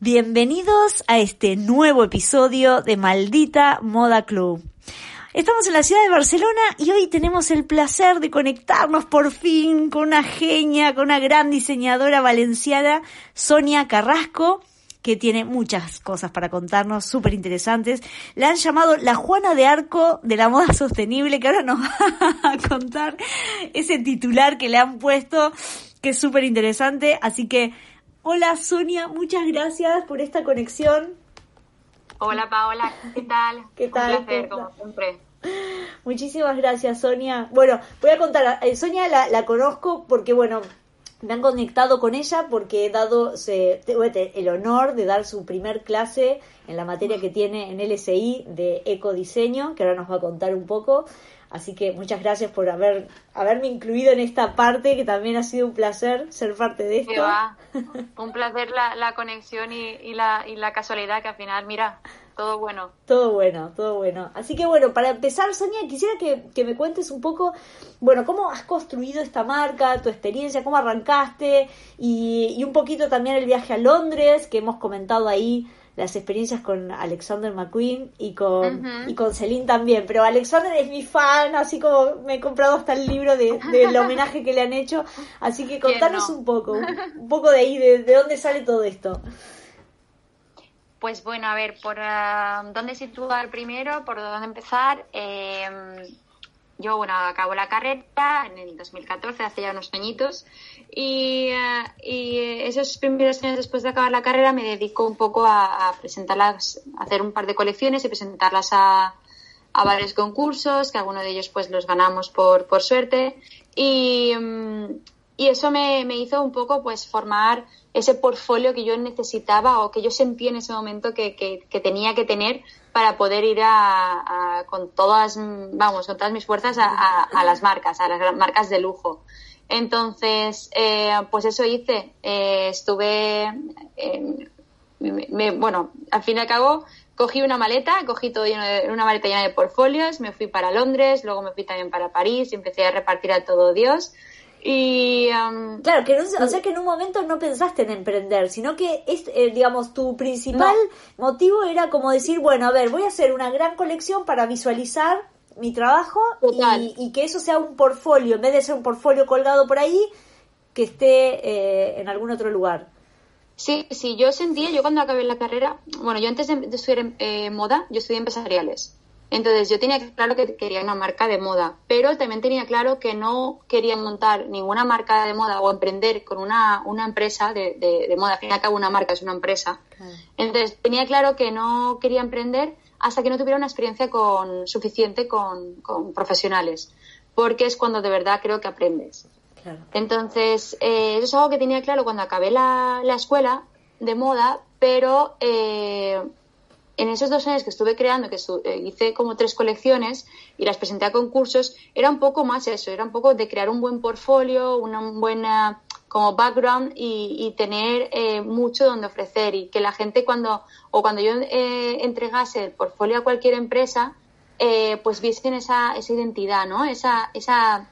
Bienvenidos a este nuevo episodio de Maldita Moda Club. Estamos en la ciudad de Barcelona y hoy tenemos el placer de conectarnos por fin con una genia, con una gran diseñadora valenciana, Sonia Carrasco, que tiene muchas cosas para contarnos, súper interesantes. La han llamado la Juana de Arco de la moda sostenible, que ahora nos va a contar ese titular que le han puesto, que es súper interesante. Así que Hola Sonia, muchas gracias por esta conexión. Hola Paola, ¿qué tal? ¿Qué tal? Un placer, como siempre. Muchísimas gracias Sonia. Bueno, voy a contar, eh, Sonia la, la conozco porque, bueno, me han conectado con ella porque he dado se, el honor de dar su primer clase en la materia que tiene en LSI de ecodiseño, que ahora nos va a contar un poco. Así que muchas gracias por haber haberme incluido en esta parte, que también ha sido un placer ser parte de esto. Un placer la, la conexión y, y, la, y la casualidad que al final, mira, todo bueno. Todo bueno, todo bueno. Así que bueno, para empezar, Sonia, quisiera que, que, me cuentes un poco, bueno, cómo has construido esta marca, tu experiencia, cómo arrancaste y, y un poquito también el viaje a Londres, que hemos comentado ahí las experiencias con Alexander McQueen y con, y con Celine también. Pero Alexander es mi fan, así como me he comprado hasta el libro de, del homenaje que le han hecho. Así que contanos un poco, un, poco de ahí, de, de, dónde sale todo esto. Pues bueno, a ver, por uh, dónde situar primero, por dónde empezar. Eh, yo, bueno, acabo la carrera en el 2014, hace ya unos añitos, y, uh, y, esos primeros años después de acabar la carrera me dedico un poco a, a presentarlas, a hacer un par de colecciones y presentarlas a, a varios concursos, que algunos de ellos pues los ganamos por, por suerte, y, um, y eso me, me, hizo un poco pues formar ese portfolio que yo necesitaba o que yo sentí en ese momento que, que, tenía que tener para poder ir a, a, con todas, vamos, con todas mis fuerzas a, a, las marcas, a las marcas de lujo. Entonces, eh, pues eso hice. Eh, estuve, eh, me, bueno, al fin y al cabo, cogí una maleta, cogí todo lleno de, una maleta llena de portfolios, me fui para Londres, luego me fui también para París y empecé a repartir a todo Dios. Y, um, claro, que no, o sea que en un momento no pensaste en emprender, sino que es, eh, digamos, tu principal no. motivo era como decir, bueno, a ver, voy a hacer una gran colección para visualizar mi trabajo y, y, que eso sea un portfolio, en vez de ser un portfolio colgado por ahí, que esté eh, en algún otro lugar. Sí, sí, yo sentía, yo cuando acabé la carrera, bueno, yo antes de, de estudiar eh, moda, yo estudié empresariales. Entonces yo tenía claro que quería una marca de moda, pero también tenía claro que no quería montar ninguna marca de moda o emprender con una, una empresa de, de, de moda. Al fin y al cabo una marca es una empresa. Entonces tenía claro que no quería emprender hasta que no tuviera una experiencia con, suficiente con, con profesionales, porque es cuando de verdad creo que aprendes. Claro. Entonces, eh, eso es algo que tenía claro cuando acabé la, la escuela de moda, pero eh, en esos dos años que estuve creando, que estuve, eh, hice como tres colecciones y las presenté a concursos, era un poco más eso, era un poco de crear un buen portfolio, una buena como background y, y tener eh, mucho donde ofrecer y que la gente cuando o cuando yo eh, entregase el portfolio a cualquier empresa, eh, pues viesen esa, esa identidad, ¿no? Esa, esa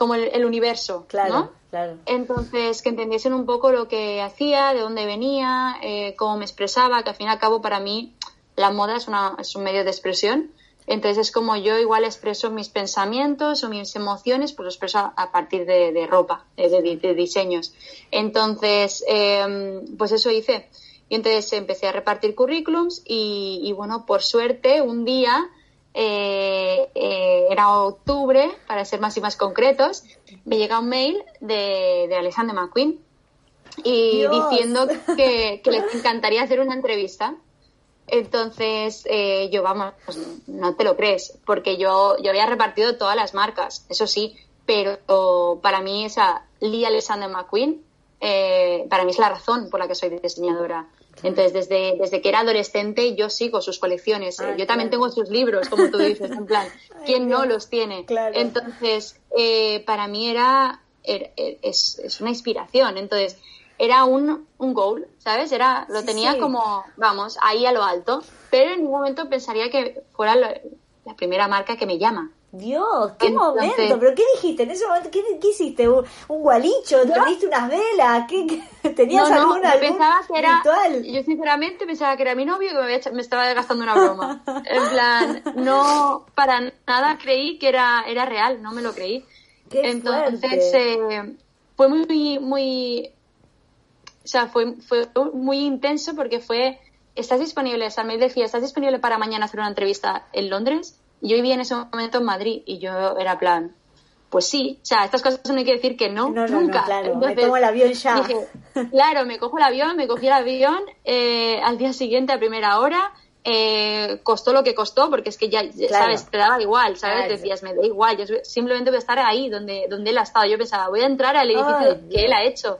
como el, el universo, claro. ¿no? Claro. Entonces, que entendiesen un poco lo que hacía, de dónde venía, eh, cómo me expresaba, que al fin y al cabo para mí la moda es, una, es un medio de expresión. Entonces es como yo igual expreso mis pensamientos o mis emociones, pues lo expreso a, partir de, de ropa, de, de, de, diseños. Entonces, eh, pues eso hice. Y entonces empecé a repartir currículums y, y bueno, por suerte, un día eh, eh, era octubre, para ser más y más concretos, me llega un mail de, de Alexander McQueen y Dios. diciendo que, que, les encantaría hacer una entrevista. Entonces, eh, yo, vamos, no te lo crees, porque yo, yo había repartido todas las marcas, eso sí, pero para mí esa Lee Alexander McQueen eh, para mí es la razón por la que soy diseñadora. Entonces, desde, desde que era adolescente, yo sigo sus colecciones. Ah, yo también tengo sus libros, como tú dices, en plan, ¿quién no los tiene? Claro. Entonces, eh, para mí era, era- es, es una inspiración. Entonces, era un, un goal, ¿sabes? Era, lo Sí, tenía sí. como, vamos, ahí a lo alto. Pero en ningún momento pensaría que fuera la primera marca que me llama. Dios, qué Entonces- momento. ¿Pero qué dijiste en ese momento? ¿Qué, qué hiciste? ¿Un, un gualicho? ¿Trajiste unas velas? ¿Qué, qué- ¿Tenías no, no, alguna, algún pensaba que era, ritual? yo sinceramente pensaba que era mi novio y que me, había me estaba gastando una broma. En plan, no, para nada creí que era, era real, no me lo creí. Qué Entonces, eh, fue muy, muy, o sea, fue, fue muy intenso porque fue, ¿estás disponible? O sea, me decía, ¿estás disponible para mañana hacer una entrevista en Londres? Yo vivía en ese momento en Madrid y yo era plan, pues sí, o sea, estas cosas no hay que decir que no, No, no, no, nunca. claro, me tomo el avión ya. dije, claro, me cojo el avión, me cogí el avión eh, al día siguiente a primera hora, eh, costó lo que costó, porque es que ya, Claro. ¿sabes? Te daba igual, ¿sabes? Claro. Decías, me da igual, yo simplemente voy a estar ahí donde, donde él ha estado. Yo pensaba, voy a entrar al edificio Ay, que él ha hecho.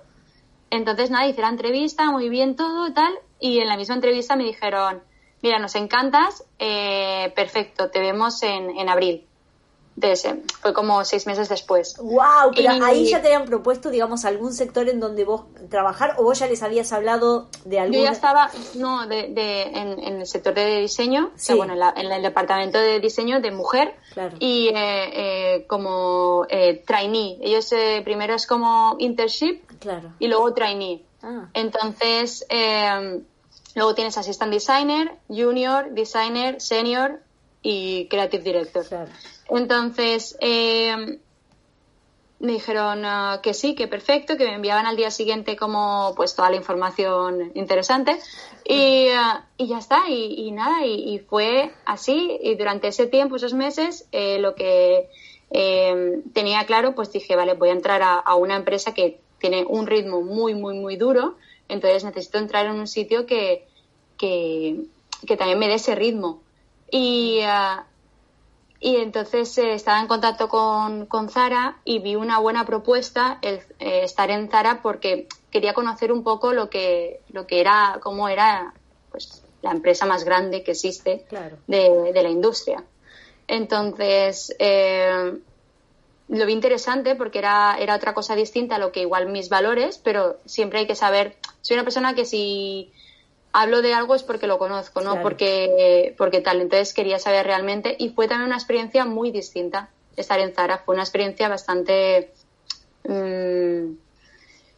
Entonces, nada, hice la entrevista, muy bien todo tal, y en la misma entrevista me dijeron, mira, nos encantas, eh, perfecto, te vemos en, en abril. Eh, fue como seis meses después. Wow, pero Y- ahí ya te habían propuesto, digamos, algún sector en donde vos trabajar o vos ya les habías hablado de algún... Yo ya estaba, no, de, de- en, en el sector de diseño, o sea, Sí. bueno, en, la- en el departamento de diseño de mujer Claro. y eh, eh, como eh, trainee. Ellos eh, primero es como internship Claro. y luego trainee. Ah, Entonces, eh, luego tienes assistant designer, junior, designer, senior y creative director. claro. Entonces, eh, me dijeron ah, que sí, que perfecto, que me enviaban al día siguiente como pues toda la información interesante y, ah, y ya está, y, y nada, y, y fue así y durante ese tiempo, esos meses, eh, lo que eh, tenía claro, pues dije, vale, voy a entrar a, a una empresa que tiene un ritmo muy, muy, muy duro, entonces necesito entrar en un sitio que, que, que también me dé ese ritmo. Y, ah, y entonces eh, estaba en contacto con, con Zara y vi una buena propuesta el eh, estar en Zara porque quería conocer un poco lo que, lo que era, cómo era pues, la empresa más grande que existe Claro. de, de la industria. Entonces, eh, lo vi interesante porque era, era otra cosa distinta a lo que igual mis valores, pero siempre hay que saber, soy una persona que si hablo de algo es porque lo conozco, no Claro. porque, porque tal. Entonces quería saber realmente y fue también una experiencia muy distinta estar en Zara. Fue una experiencia bastante mm,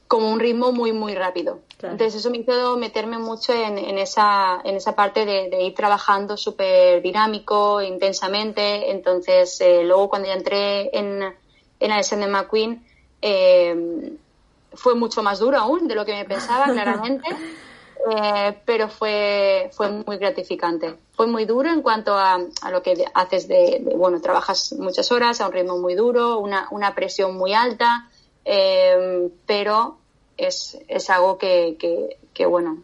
como un ritmo muy, muy rápido. Claro. Entonces eso me hizo meterme mucho en, en, esa, en esa parte de, de ir trabajando súper dinámico, intensamente. Entonces eh, luego cuando ya entré en, en Alexander McQueen eh, fue mucho más duro aún de lo que me pensaba, claramente. Eh, pero fue, fue muy gratificante. Fue muy duro en cuanto a, a lo que haces de, de, bueno, trabajas muchas horas a un ritmo muy duro, una, una presión muy alta, eh, pero es, es algo que, que, que bueno,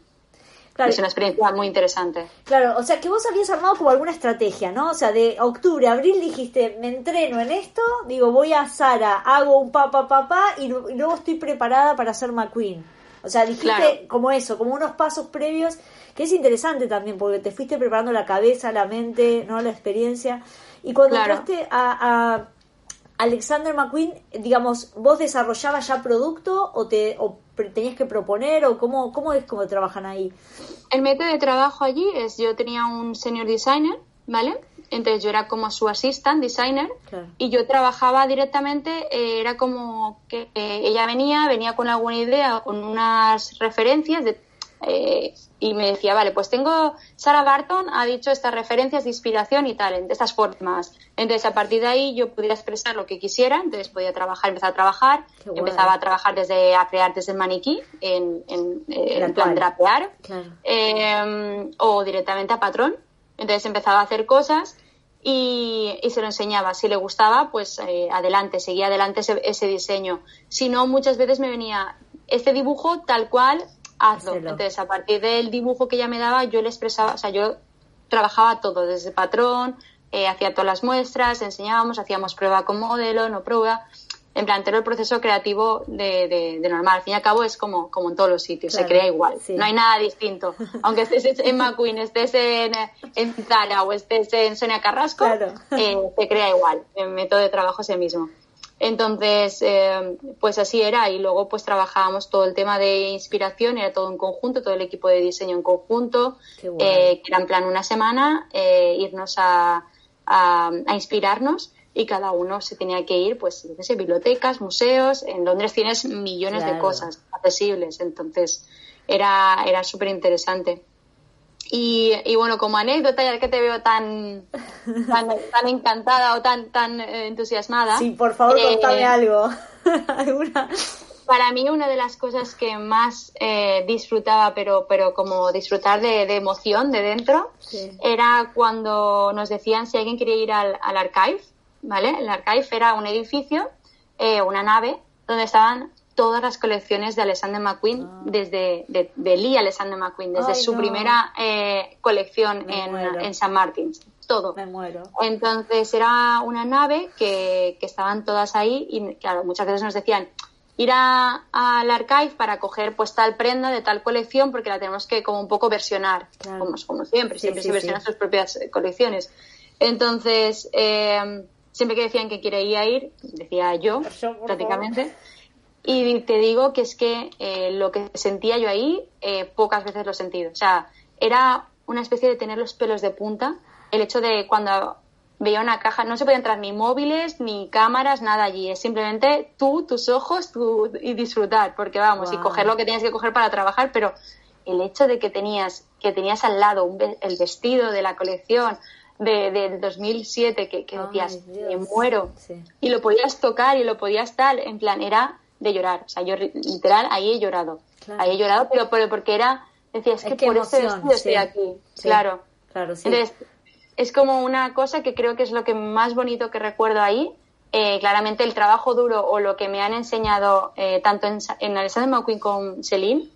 Claro. es una experiencia muy interesante. Claro, o sea que vos habías armado como alguna estrategia, ¿no? O sea, de octubre, abril dijiste, me entreno en esto, digo, voy a Sara, hago un pa, pa, pa, pa, y, y luego estoy preparada para ser McQueen. O sea, dijiste Claro. como eso, como unos pasos previos, que es interesante también, porque te fuiste preparando la cabeza, la mente, ¿no? La experiencia. Y cuando Claro. entraste a, a Alexander McQueen, digamos, ¿vos desarrollabas ya producto o te o tenías que proponer o cómo, cómo es cómo trabajan ahí? El método de trabajo allí es, yo tenía un senior designer, ¿vale? Entonces yo era como su assistant designer Claro. y yo trabajaba directamente, eh, era como que eh, ella venía, venía con alguna idea, con unas referencias de, eh, y me decía, vale, pues tengo, Sarah Barton ha dicho estas referencias de inspiración y tal, de estas formas. Entonces a partir de ahí yo podía expresar lo que quisiera, entonces podía trabajar, empezar a trabajar, empezaba a trabajar desde, a crear desde el maniquí, en, en, eh, en plan drapear, Claro. eh, o directamente a patrón. Entonces empezaba a hacer cosas y, y se lo enseñaba. Si le gustaba, pues eh, adelante, seguía adelante ese, ese diseño. Si no, muchas veces me venía este dibujo tal cual, hazlo. Entonces, a partir del dibujo que ella me daba, yo le expresaba, o sea, yo trabajaba todo, desde patrón, eh, hacía todas las muestras, enseñábamos, hacíamos prueba con modelo, no prueba. en plan, todo el proceso creativo de, de, normal. Al fin y al cabo es como, como en todos los sitios, se crea igual. No hay nada distinto. Aunque estés en McQueen, estés en, en Zara o estés en Sonia Carrasco, eh, se crea igual. El método de trabajo es el mismo. Entonces, eh, pues así era. Y luego, pues trabajábamos todo el tema de inspiración, era todo en conjunto, todo el equipo de diseño en conjunto, eh, que era en plan una semana, irnos a, a, a inspirarnos y cada uno se tenía que ir, pues, yo sé, bibliotecas, museos. En Londres tienes millones de cosas accesibles, entonces era, era súper interesante. Y, y, bueno, como anécdota, ya que te veo tan, tan, encantada o tan, tan eh, entusiasmada. Sí, por favor, eh, contame algo. Para mí, una de las cosas que más eh, disfrutaba, pero, pero como disfrutar de, de emoción de dentro, era cuando nos decían si alguien quería ir al, al archive ¿vale? El Archive era un edificio, eh, una nave, donde estaban todas las colecciones de Alexander McQueen, ah. desde de, de, Lee Alexander McQueen, desde su primera eh, colección en, en, San Martín, todo. Me muero. Entonces era una nave que, que, estaban todas ahí y claro, muchas veces nos decían ir al archive para coger pues tal prenda de tal colección porque la tenemos que como un poco versionar, como, como, siempre, siempre se versionan sus propias colecciones. Entonces, eh, siempre que decían que quería ir, decía yo, prácticamente. Y te digo que es que eh, lo que sentía yo ahí, eh, pocas veces lo he sentido. O sea, era una especie de tener los pelos de punta. El hecho de cuando veía una caja, no se podía entrar ni móviles, ni cámaras, nada allí. Es simplemente tú, tus ojos tú, y disfrutar. Porque vamos, y coger lo que tenías que coger para trabajar, pero el hecho de que tenías, que tenías al lado el vestido de la colección, de, del 2007 que, que decías, me muero. Y lo podías tocar y lo podías tal, en plan, era de llorar. O sea, yo literal ahí he llorado. Ahí he llorado, pero, pero, porque era, decías, es que, por este vestido estoy aquí. Claro. Claro, Entonces, es como una cosa que creo que es lo que más bonito que recuerdo ahí. Eh, claramente el trabajo duro o lo que me han enseñado eh, tanto en, en Alexander McQueen como Celine,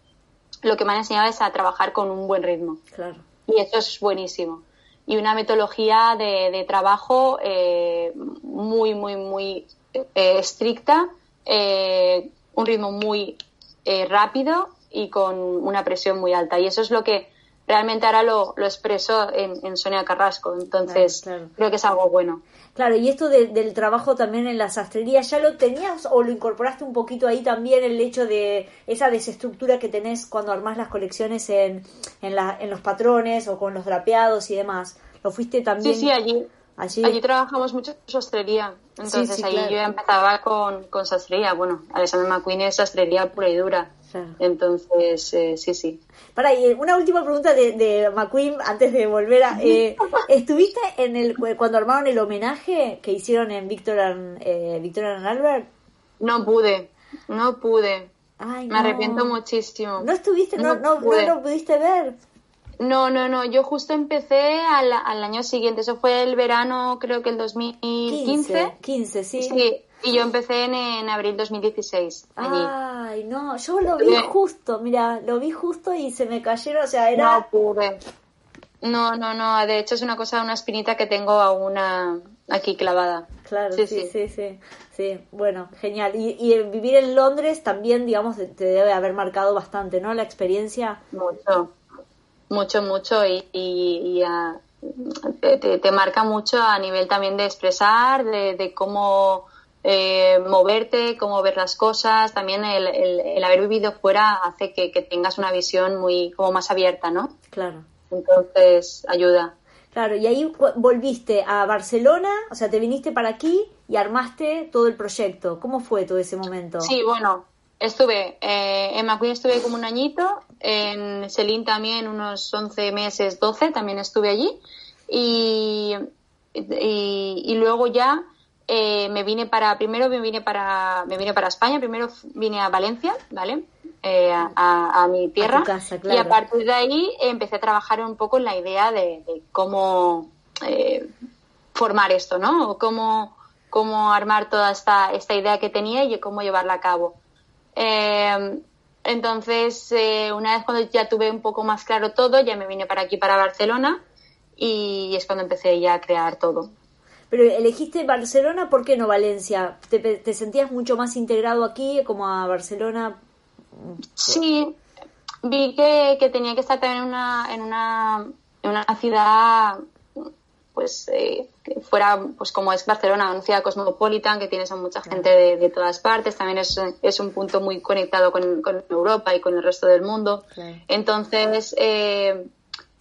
lo que me han enseñado es a trabajar con un buen ritmo. Claro. Y eso es buenísimo y una metodología de, trabajo eh, muy, muy, muy eh, estricta, eh, un ritmo muy rápido y con una presión muy alta. Y eso es lo que realmente ahora lo, lo expreso en, Sonia Carrasco. Entonces, creo que es algo bueno. Claro, y esto del trabajo también en la sastrería, ¿ya lo tenías o lo incorporaste un poquito ahí también el hecho de esa desestructura que tenés cuando armás las colecciones en, en, la, en los patrones o con los drapeados y demás? ¿Lo fuiste también? Sí, sí, allí. Allí, trabajamos mucho sastrería. Entonces ahí yo empezaba con, con sastrería. Bueno, Alexander McQueen es sastrería pura y dura. Entonces, eh, sí, sí. Para, y una última pregunta de, de McQueen antes de volver a... Eh, ¿Estuviste en el cuando armaron el homenaje que hicieron en Victor and, eh, Victor Albert? No pude, no pude. Me arrepiento muchísimo. ¿No estuviste, no, no, no, lo pudiste ver? No, no, no. Yo justo empecé al, al año siguiente. Eso fue el verano, creo que el 2015. 15, 15 sí. Sí, y yo empecé en, en abril 2016. Ay, no, yo lo vi justo, mira, lo vi justo y se me cayeron, o sea, era... No pude. No, no, no, de hecho es una cosa, una espinita que tengo aún aquí clavada. Claro, sí, sí, sí, sí, sí, bueno, genial. Y, y vivir en Londres también, digamos, te debe haber marcado bastante, ¿no? La experiencia. Mucho, mucho, mucho y, y, te, te, marca mucho a nivel también de expresar, de, de cómo eh, moverte, cómo ver las cosas. También el, el, haber vivido fuera hace que, que, tengas una visión muy como más abierta, ¿no? Claro. Entonces ayuda. Claro, y ahí volviste a Barcelona, o sea, te viniste para aquí y armaste todo el proyecto. ¿Cómo fue todo ese momento? Sí, bueno, estuve eh, en McQueen estuve como un añito, en Selin también unos 11 meses, 12, también estuve allí. Y, y, y luego ya eh, me vine para, primero me vine para, me vine para España, primero vine a Valencia, ¿vale? Eh, a, mi tierra. Y a partir de ahí empecé a trabajar un poco en la idea de, cómo eh, formar esto, ¿no? O cómo, cómo armar toda esta, esta idea que tenía y cómo llevarla a cabo. Entonces, una vez cuando ya tuve un poco más claro todo, ya me vine para aquí, para Barcelona, y es cuando empecé ya a crear todo. Pero elegiste Barcelona, ¿por qué no Valencia? ¿Te, te sentías mucho más integrado aquí como a Barcelona? Sí, vi que, que tenía que estar también en una, en una, en una ciudad pues eh, que fuera pues como es Barcelona, una ciudad cosmopolitan que tienes a mucha gente de, de todas partes, también es, es, un punto muy conectado con, con, Europa y con el resto del mundo. Entonces, eh,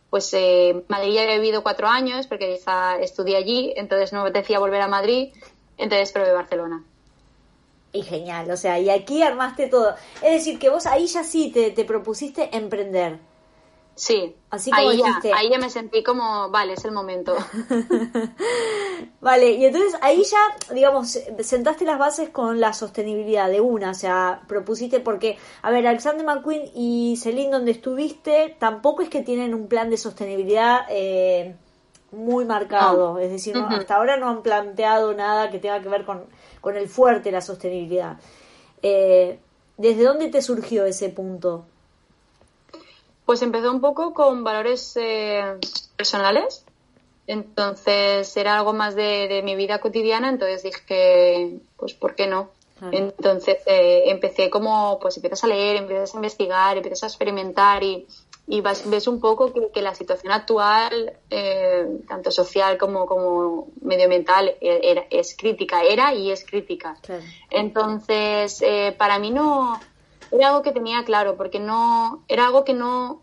pues eh, Madrid ya he vivido cuatro años porque ya estudié allí, entonces no me decía volver a Madrid, entonces probé Barcelona. Y genial, o sea, y aquí armaste todo. Es decir, que vos ahí ya sí te, te propusiste emprender. Sí, Así como ahí, ya, ahí ya me sentí como, vale, es el momento. vale, y entonces ahí ya, digamos, sentaste las bases con la sostenibilidad de una, o sea, propusiste, porque, a ver, Alexander McQueen y Celine, donde estuviste, tampoco es que tienen un plan de sostenibilidad eh, muy marcado, es decir, hasta ahora no han planteado nada que tenga que ver con, con el fuerte, la sostenibilidad. Eh, ¿Desde dónde te surgió ese punto? Pues empezó un poco con valores eh, personales. Entonces era algo más de, mi vida cotidiana, entonces dije, pues ¿por qué no? Entonces eh, empecé como, pues empiezas a leer, empiezas a investigar, empiezas a experimentar y, y ves un poco que, la situación actual, eh, tanto social como, como medioambiental, e, es crítica, era y es crítica. Entonces, para mí no, era algo que tenía claro, porque no, era algo que no,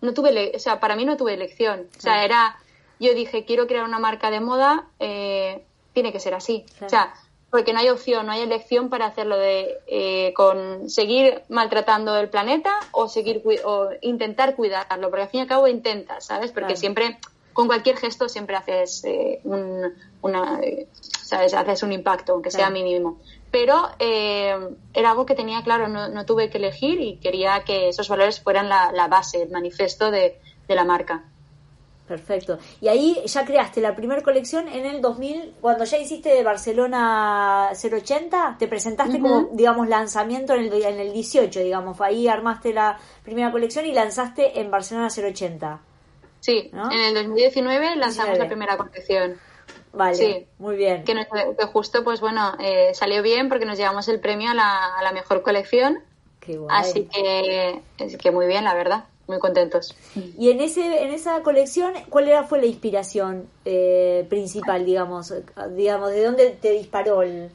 no tuve, o sea, para mí no tuve elección. O sea, era, yo dije, quiero crear una marca de moda, eh, tiene que ser así. O sea, porque no hay opción, no hay elección para hacerlo de eh, con seguir maltratando el planeta o seguir o intentar cuidarlo, porque al fin y al cabo intentas, ¿sabes? Porque siempre con cualquier gesto siempre haces eh, un, una, ¿sabes? Haces un impacto, aunque sea mínimo pero eh, era algo que tenía claro, no, tuve que elegir y quería que esos valores fueran la, base, el manifiesto de, la marca. Perfecto. Y ahí ya creaste la primera colección en el 2000, cuando ya hiciste de Barcelona 080, te presentaste como, digamos, lanzamiento en el, en el 18, digamos, ahí armaste la primera colección y lanzaste en Barcelona 080. Sí, en el 2019 lanzamos la primera colección. Vale, sí, muy bien. Que, justo, pues bueno, eh, salió bien porque nos llevamos el premio a la, mejor colección. Qué guay. Así que, es que muy bien, la verdad. Muy contentos. Y en ese en esa colección, ¿cuál era fue la inspiración eh, principal, digamos? digamos ¿De dónde te disparó el,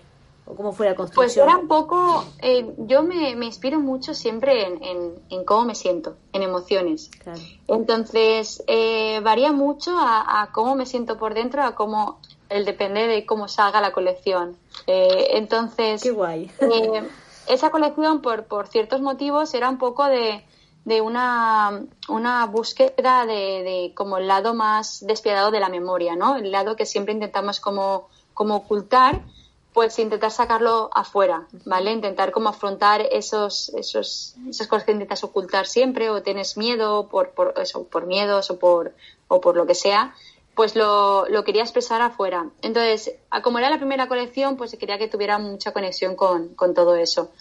o cómo fue la pues construcción? Pues era un poco, eh, yo me, me, inspiro mucho siempre en, en, cómo me siento, en emociones. Entonces, varía mucho a, a, cómo me siento por dentro, a cómo el depende de cómo salga la colección. Eh, entonces, Qué guay. Eh, esa colección, por, por ciertos motivos, era un poco de, de una, una búsqueda de, de, como el lado más despiadado de la memoria, ¿no? El lado que siempre intentamos como, como ocultar, pues intentar sacarlo afuera, ¿vale? Intentar como afrontar esos, esos, esas cosas que intentas ocultar siempre o tienes miedo por, por eso, por miedos o por, o por lo que sea, pues lo, lo, quería expresar afuera. Entonces, como era la primera colección, pues quería que tuviera mucha conexión con, con, todo eso.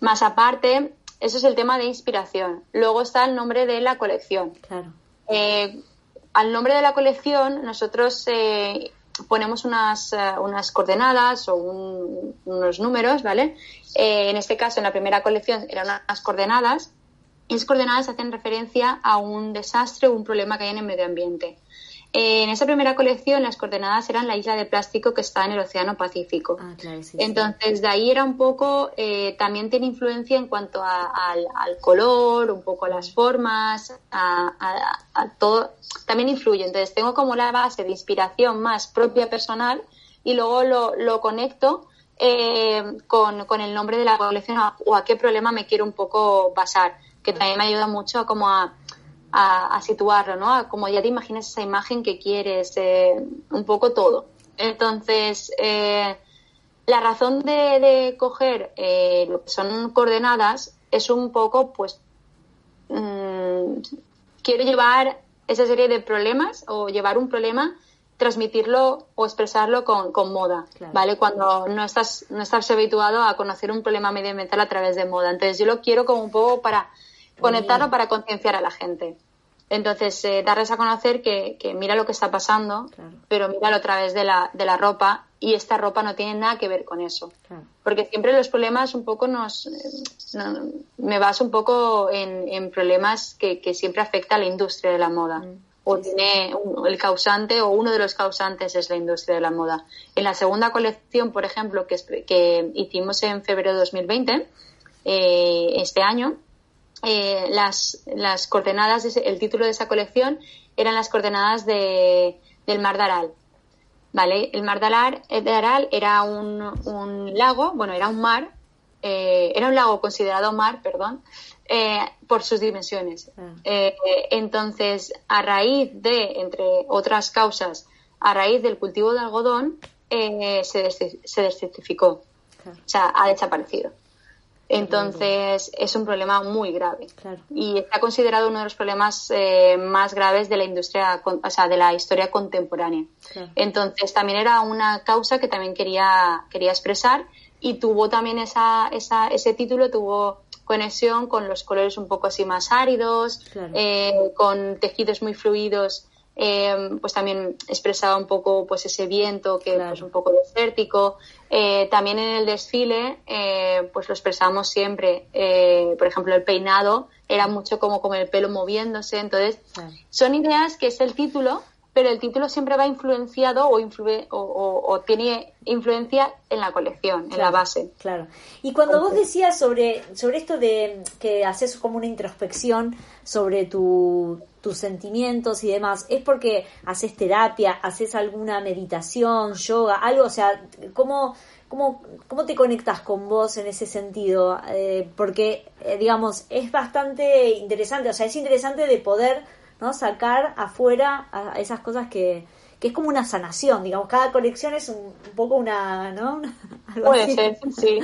Más aparte, eso es el tema de inspiración. Luego está el nombre de la colección. Claro. Eh, al nombre de la colección, nosotros eh, ponemos unas, eh, unas coordenadas o unos números, ¿vale? en este caso, en la primera colección eran unas coordenadas. Y esas coordenadas hacen referencia a un desastre o un problema que hay en el medio ambiente. Eh, en esa primera colección las coordenadas eran la isla de plástico que está en el Océano Pacífico. Ah, Entonces, de ahí era un poco, eh, también tiene influencia en cuanto al, color, un poco a las formas, a, todo, también influye. Entonces, tengo como la base de inspiración más propia personal y luego lo, conecto eh, con, con, el nombre de la colección o a qué problema me quiero un poco basar, que también me ayuda mucho como a a, situarlo, ¿no? como ya te imaginas esa imagen que quieres, eh, un poco todo. Entonces, eh, la razón de, coger eh, lo que son coordenadas es un poco, pues, mm, quiero llevar esa serie de problemas o llevar un problema transmitirlo o expresarlo con, con moda, ¿vale? Cuando no estás, no estás habituado a conocer un problema medioambiental a través de moda. Entonces yo lo quiero como un poco para conectarlo para concienciar a la gente. Entonces, eh, darles a conocer que, que, mira lo que está pasando, Claro. pero míralo a través de la, de la ropa y esta ropa no tiene nada que ver con eso. Claro. Porque siempre los problemas un poco nos... eh, no- me baso un poco en, en problemas que, que siempre afecta a la industria de la moda. Mm, O sí, tiene un- el causante o uno de los causantes es la industria de la moda. En la segunda colección, por ejemplo, que, que hicimos en febrero de 2020, eh, este año, eh, las, las coordenadas, de ese- el título de esa colección eran las coordenadas de, del Mar de Aral. ¿Vale? El Mar de Aral, de Aral era un, un lago, bueno, era un mar, eh, era un lago considerado mar, perdón, eh, por sus dimensiones. Ah. Eh, entonces, a raíz de, entre otras causas, a raíz del cultivo de algodón, eh, se, des- se desertificó, Claro. o sea, ha desaparecido. Entonces, es un problema muy grave Claro. y está considerado uno de los problemas eh, más graves de la industria, o sea, de la historia contemporánea. Claro. Entonces, también era una causa que también quería, quería expresar y tuvo también esa, esa, ese título, tuvo conexión con los colores un poco así más áridos, Claro. eh, con tejidos muy fluidos, eh, pues también expresaba un poco pues ese viento que Claro. pues un poco desértico. Eh, también en el desfile eh, pues lo expresamos siempre. Eh, por ejemplo, el peinado era mucho como con el pelo moviéndose. Entonces, Claro. son ideas que es el título, pero el título siempre va influenciado o, influe- o, o- o tiene influencia en la colección, en la base. Claro. Y cuando vos decías sobre, sobre esto de que haces como una introspección sobre tu, tus sentimientos y demás, ¿es porque haces terapia, haces alguna meditación, yoga, algo? O sea, ¿cómo, cómo, cómo te conectas con vos en ese sentido? Eh, porque, eh, digamos, es bastante interesante, o sea, es interesante de poder ¿no? sacar afuera a, esas cosas que, que es como una sanación, digamos, cada colección es un, un poco una, ¿no? Algo Puede así. ser, sí.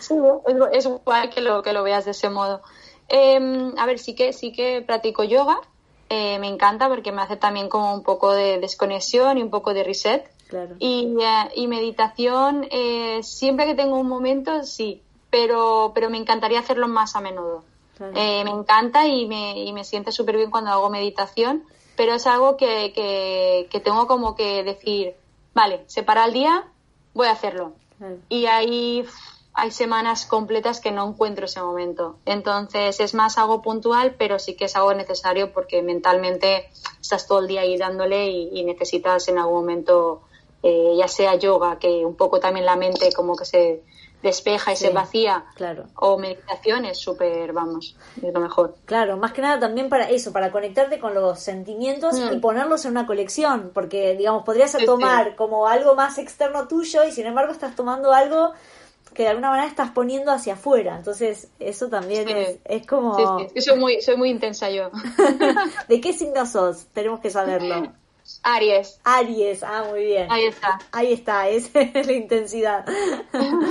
Sí, es, es guay que lo, que lo veas de ese modo. Eh, a ver, sí que, sí que practico yoga. Eh, me encanta porque me hace también como un poco de desconexión y un poco de reset. Claro. Y, eh, y meditación, eh, siempre que tengo un momento, sí, pero, pero me encantaría hacerlo más a menudo. Claro. Eh, me encanta y me, y me siente súper bien cuando hago meditación, pero es algo que, que, que tengo como que decir, vale, se para el día, voy a hacerlo. Claro. Y hay, hay semanas completas que no encuentro ese momento. Entonces es más algo puntual, pero sí que es algo necesario porque mentalmente estás todo el día ahí dándole y, y necesitas en algún momento, eh, ya sea yoga, que un poco también la mente como que se despeja y Sí, se vacía, claro. o meditación es súper, vamos, es lo mejor. Claro, más que nada también para eso, para conectarte con los sentimientos Mm. y ponerlos en una colección, porque digamos, podrías Sí, tomar como algo más externo tuyo y sin embargo estás tomando algo que de alguna manera estás poniendo hacia afuera. Entonces, eso también es, es como... Sí, sí, soy muy, soy muy intensa yo. ¿De qué signo sos? Tenemos que saberlo. Aries, Aries, ah, muy bien. ahí está. Ahí está, es la intensidad.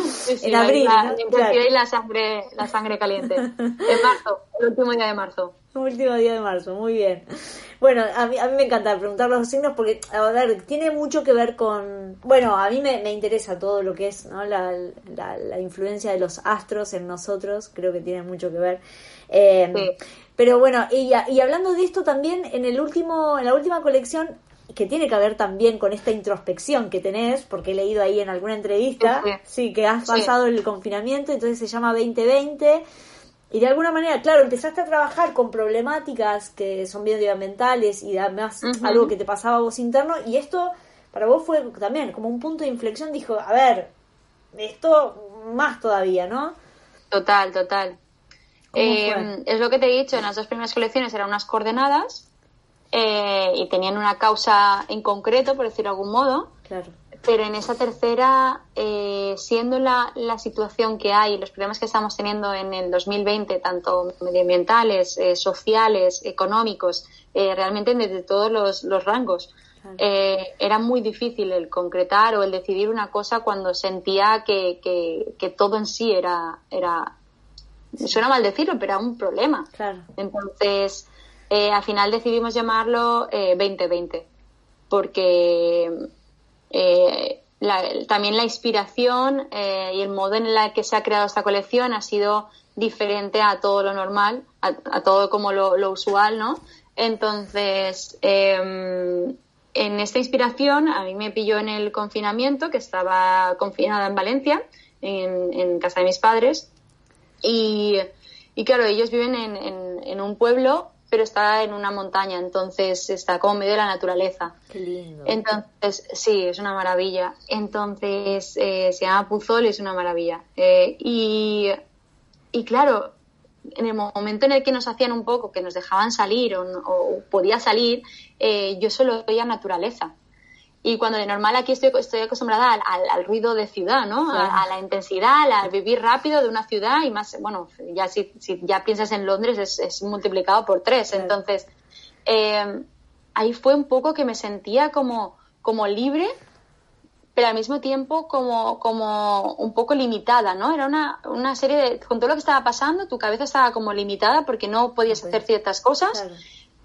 Sí, sí, en abril, la, ¿no? la Claro. intensidad y la sangre, la sangre caliente. En marzo, el último día de marzo. Último día de marzo, muy bien. Bueno, a mí, a mí me encanta preguntar los signos porque, a ver, tiene mucho que ver con... Bueno, a mí me, me interesa todo lo que es ¿no? la, la, la influencia de los astros en nosotros, creo que tiene mucho que ver. Eh, Sí. Pero bueno, y, y hablando de esto también, en, el último, en la última colección, que tiene que ver también con esta introspección que tenés, porque he leído ahí en alguna entrevista, Sí, que has Sí. pasado el confinamiento, entonces se llama 2020. Y de alguna manera, claro, empezaste a trabajar con problemáticas que son medioambientales y además algo que te pasaba a vos interno. Y esto para vos fue también como un punto de inflexión. Dijo, a ver, esto más todavía, ¿no? Total, total. ¿Cómo Eh, fue? es lo que te he dicho, en las dos primeras colecciones eran unas coordenadas eh, y tenían una causa en concreto, por decirlo de algún modo, Claro, pero en esa tercera, eh, siendo la, la situación que hay, los problemas que estamos teniendo en el 2020, tanto medioambientales, eh, sociales, económicos, eh, realmente desde todos los, los rangos, Claro. eh, era muy difícil el concretar o el decidir una cosa cuando sentía que, que, que todo en sí era, era, suena mal decirlo, pero era un problema. claro. Entonces, eh, al final decidimos llamarlo eh, 2020, porque eh, también la inspiración eh, y el modo en el que se ha creado esta colección ha sido diferente a todo lo normal, a, todo como lo, lo usual, ¿no? Entonces, em, en esta inspiración, a mí me pilló en el confinamiento, que estaba confinada en Valencia, en, casa de mis padres. Y, claro, ellos viven en, un pueblo, pero está en una montaña, entonces está como medio de la naturaleza. Qué lindo. Entonces, sí, es una maravilla. Entonces, eh, se llama Puzol y es una maravilla. Eh, y, y claro, en el momento en el que nos hacían un poco, que nos dejaban salir o, podía salir, eh, yo solo veía naturaleza. Y cuando de normal aquí estoy, estoy acostumbrada al, ruido de ciudad, ¿no? A, la intensidad, al vivir rápido de una ciudad y más, bueno, ya si, si ya piensas en Londres es, multiplicado por tres. Entonces, eh, ahí fue un poco que me sentía como, como libre pero al mismo tiempo como, como un poco limitada, ¿no? Era una, una serie de... Con todo lo que estaba pasando, tu cabeza estaba como limitada porque no podías hacer ciertas cosas,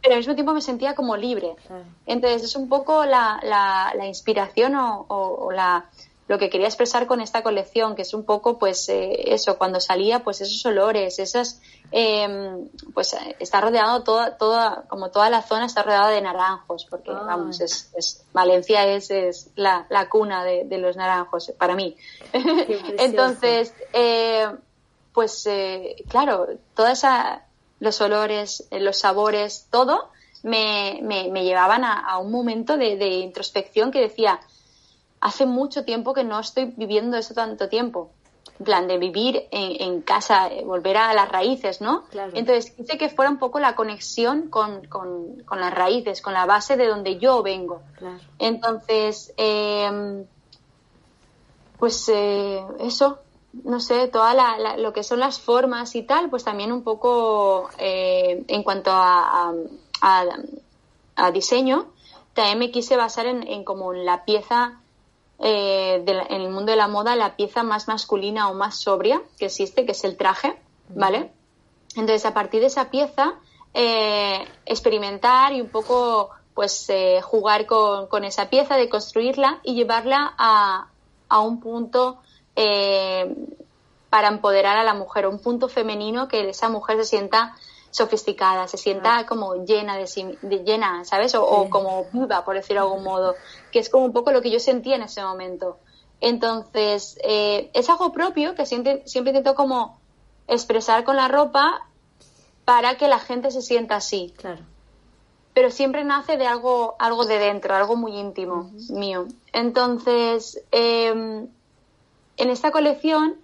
pero al mismo tiempo me sentía como libre. Entonces es un poco la, la, inspiración o la lo que quería expresar con esta colección, que es un poco, pues, eh, eso, cuando salía, pues esos olores, esas, em, pues está rodeado toda, toda, como toda la zona está rodeada de naranjos, porque, ah. vamos, es, es, Valencia es, es la, la cuna de, de, los naranjos, para mí. Entonces, eh, pues, eh, claro, todas esa, los olores, los sabores, todo, me, me, me llevaban a, a un momento de, de introspección que decía, hace mucho tiempo que no estoy viviendo eso tanto tiempo. En plan, de vivir en, casa, eh, volver a las raíces, ¿no? Entonces, quise que fuera un poco la conexión con, las raíces, con la base de donde yo vengo. Entonces, em, pues eh, eso, no sé, toda lo que son las formas y tal, pues también un poco eh, en cuanto a, a, diseño, también me quise basar en, en como la pieza eh, en el mundo de la moda la pieza más masculina o más sobria que existe, que es el traje, ¿vale? Entonces, a partir de esa pieza, eh, experimentar y un poco, pues, eh, jugar con, esa pieza, de construirla y llevarla a, a un punto para empoderar a la mujer, un punto femenino que esa mujer se sienta sofisticada, se sienta como llena de, sí, llena, ¿sabes? O, como viva, por decirlo de algún modo, que es como un poco lo que yo sentía en ese momento. Entonces, eh, es algo propio que siempre, siempre intento como expresar con la ropa para que la gente se sienta así. Claro. Pero siempre nace de algo, algo de dentro, algo muy íntimo mío. Entonces, em, en esta colección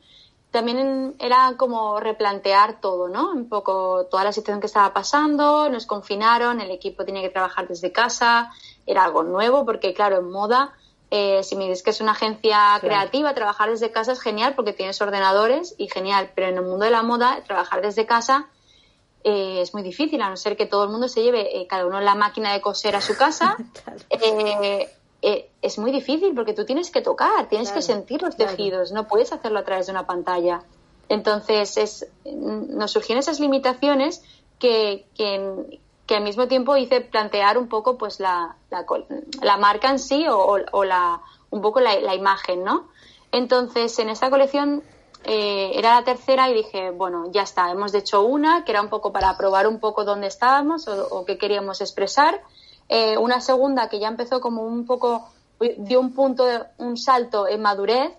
también era como replantear todo, ¿no? Un poco toda la situación que estaba pasando, nos confinaron, el equipo tenía que trabajar desde casa, era algo nuevo porque, claro, en moda, eh, si me dices que es una agencia creativa, trabajar desde casa es genial porque tienes ordenadores y genial, pero en el mundo de la moda, trabajar desde casa eh, es muy difícil, a no ser que todo el mundo se lleve eh, cada uno la máquina de coser a su casa. Eh, es muy difícil porque tú tienes que tocar, tienes que sentir los tejidos, no puedes hacerlo a través de una pantalla. Entonces, es, nos surgieron esas limitaciones que, que, al mismo tiempo hice plantear un poco pues la, la, marca en sí o, la, un poco la, imagen, ¿no? Entonces, en esta colección eh, era la tercera y dije, bueno, ya está, hemos hecho una, que era un poco para probar un poco dónde estábamos o, o qué queríamos expresar eh, una segunda que ya empezó como un poco, dio un punto, un salto en madurez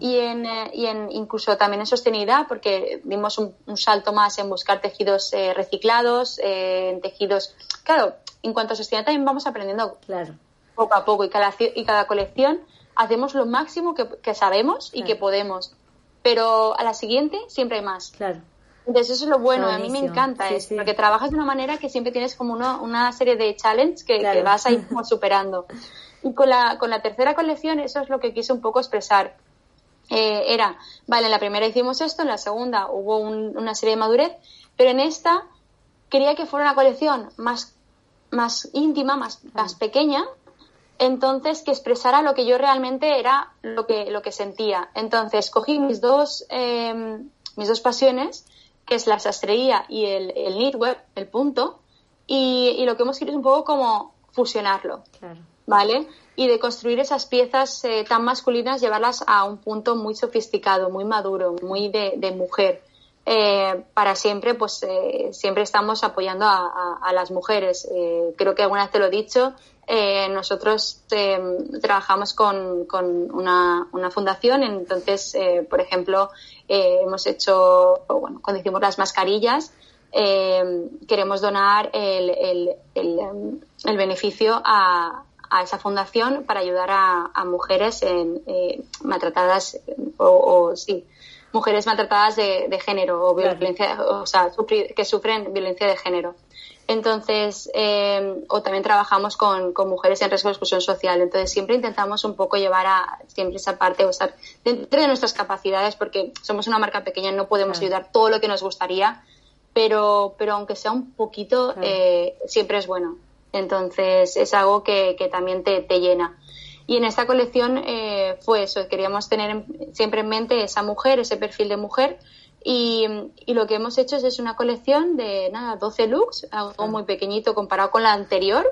y, en, eh, y en incluso también en sostenibilidad, porque dimos un, salto más en buscar tejidos eh, reciclados, en tejidos. Claro, en cuanto a sostenibilidad también vamos aprendiendo claro. poco a poco y cada, y cada colección hacemos lo máximo que, sabemos y que podemos. Pero a la siguiente siempre hay más. Claro. Entonces eso es lo bueno, a mí me encanta, es, porque trabajas de una manera que siempre tienes como una, serie de challenges que, vas a ir como superando. Y con la, con la tercera colección eso es lo que quise un poco expresar. Eh, era, vale, en la primera hicimos esto, en la segunda hubo una serie de madurez, pero en esta quería que fuera una colección más, más íntima, más, más pequeña, entonces que expresara lo que yo realmente era lo que, lo que sentía. Entonces cogí mis dos, eh, mis dos pasiones que es la sastrería y el, el knitwear, el punto, y, lo que hemos querido es un poco como fusionarlo, ¿vale? Y de construir esas piezas eh, tan masculinas, llevarlas a un punto muy sofisticado, muy maduro, muy de, mujer. eh, para siempre, pues eh, siempre estamos apoyando a, las mujeres. Eh, creo que alguna vez te lo he dicho, nosotros trabajamos con, una, fundación, entonces, por ejemplo, hemos hecho, bueno, cuando hicimos las mascarillas, queremos donar el, beneficio a, esa fundación para ayudar a, mujeres en, maltratadas o, sí, mujeres maltratadas de, género o violencia, o sea, que sufren violencia de género. Entonces, eh, o también trabajamos con, mujeres en riesgo de exclusión social. Entonces, siempre intentamos un poco llevar a siempre esa parte, o estar dentro de nuestras capacidades, porque somos una marca pequeña, no podemos ayudar todo lo que nos gustaría, pero, pero aunque sea un poquito, eh, siempre es bueno. Entonces, es algo que, también te, te llena. Y en esta colección eh, fue eso, queríamos tener siempre en mente esa mujer, ese perfil de mujer. Y, lo que hemos hecho es, una colección de nada, 12 looks, algo muy pequeñito comparado con la anterior,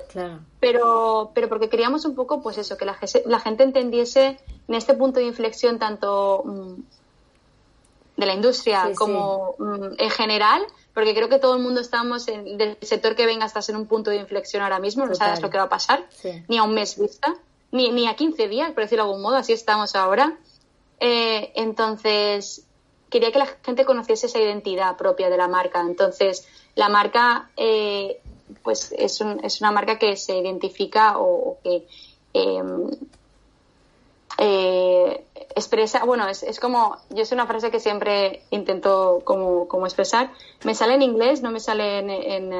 pero, pero porque queríamos un poco, pues eso, que la, la gente entendiese en este punto de inflexión tanto mm, de la industria como mm, en general, porque creo que todo el mundo estamos en, del sector que venga hasta en un punto de inflexión ahora mismo, no sabes lo que va a pasar, ni a un mes vista ni, ni a 15 días, por decirlo de algún modo, así estamos ahora. Eh, entonces, quería que la gente conociese esa identidad propia de la marca. Entonces, la marca, eh, pues es, un, es, una marca que se identifica o, que em, eh, expresa, bueno, es, es, como, yo es una frase que siempre intento como, como expresar. Me sale en inglés, no me sale en, en,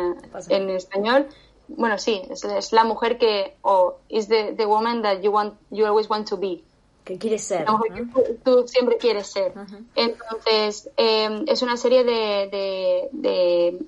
en español bueno, sí, es, la mujer que, o is the, the woman that you want, you always want to be. Que quieres ser. La mujer que tú, siempre quieres ser. Entonces, em, es una serie de, de,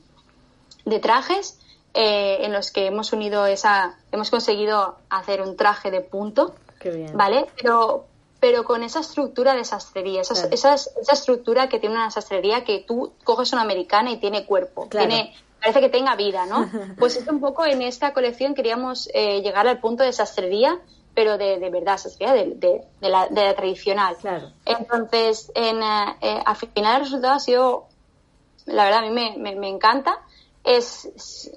de, trajes eh, en los que hemos unido esa, hemos conseguido hacer un traje de punto. Qué bien. ¿Vale? Pero, pero con esa estructura de sastrería, esa, esa, esa, estructura que tiene una sastrería que tú coges una americana y tiene cuerpo, tiene parece que tenga vida, ¿no? Pues es un poco en esta colección queríamos eh, llegar al punto de sastrería, pero de, de verdad, sastrería de, de, la, de, la, tradicional. Claro. Entonces, en, eh, eh, al final el resultado ha sido, la verdad, a mí me, me, me encanta. Es,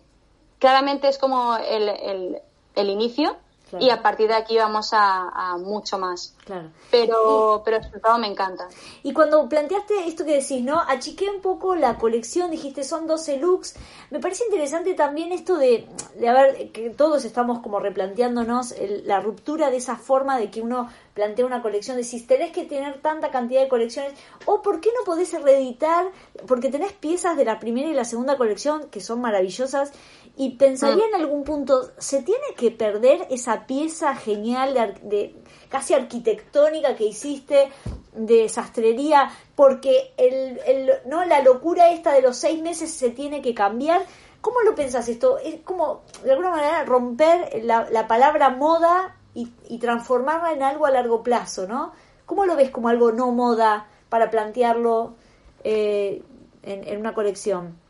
claramente es como el, el, el inicio, y a partir de aquí vamos a, mucho más. Claro. Pero, pero el resultado me encanta. Y cuando planteaste esto que decís, ¿no? Achiqué un poco la colección, dijiste son 12 looks. Me parece interesante también esto de, de a ver, que todos estamos como replanteándonos la ruptura de esa forma de que uno plantea una colección, decís, tenés que tener tanta cantidad de colecciones, o por qué no podés reeditar, porque tenés piezas de la primera y la segunda colección que son maravillosas, y pensaría mm. en algún punto, ¿se tiene que perder esa pieza genial de, casi arquitectónica que hiciste de sastrería porque el, el, no la locura esta de los seis meses se tiene que cambiar? ¿Cómo lo pensás esto? Es como, de alguna manera, romper la, la palabra moda y, y, transformarla en algo a largo plazo, ¿no? ¿Cómo lo ves como algo no moda para plantearlo eh, en, en una colección?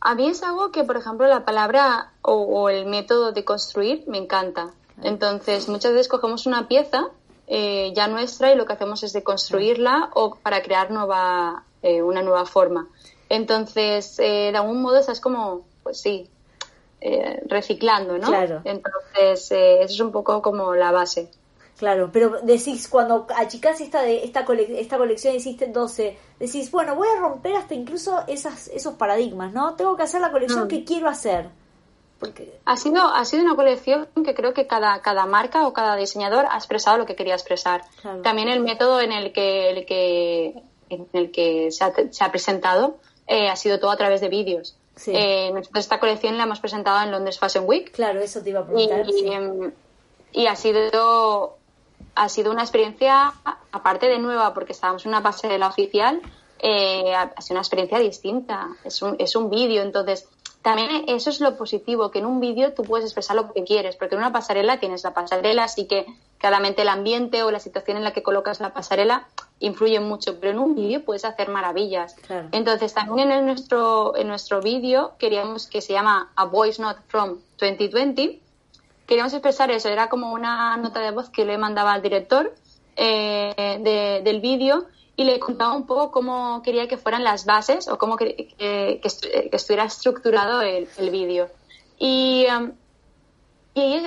A mí es algo que, por ejemplo, la palabra o, el método de construir me encanta. Entonces, muchas veces cogemos una pieza eh, ya nuestra y lo que hacemos es de construirla o para crear nueva, eh, una nueva forma. Entonces, eh, de algún modo, estás como, pues sí, reciclando, ¿no? Claro. Entonces, eso es un poco como la base. Claro, pero decís, cuando achicás esta, de, esta, esta colección hiciste 12, decís, bueno, voy a romper hasta incluso esas, esos paradigmas, ¿no? Tengo que hacer la colección mm. que quiero hacer. Porque... Ha, sido, ha sido una colección que creo que cada, cada marca o cada diseñador ha expresado lo que quería expresar. También el método en el que, el que, en el que se ha, se ha presentado eh, ha sido todo a través de vídeos. Eh, nosotros esta colección la hemos presentado en Londres Fashion Week. Claro, eso te iba a preguntar. Y, y ha sido ha sido una experiencia, aparte de nueva, porque estábamos en una pasarela oficial, eh, ha sido una experiencia distinta. Es un, es un vídeo, entonces también eso es lo positivo, que en un vídeo tú puedes expresar lo que quieres, porque en una pasarela tienes la pasarela, así que claramente el ambiente o la situación en la que colocas la pasarela influye mucho, pero en un vídeo puedes hacer maravillas. Entonces también en nuestro, en nuestro vídeo queríamos que se llama A Voice Not From 2020 queríamos expresar eso, era como una nota de voz que le mandaba al director eh, del vídeo y le contaba un poco cómo quería que fueran las bases o cómo que, que, estuviera estructurado el, el vídeo. Y, um, y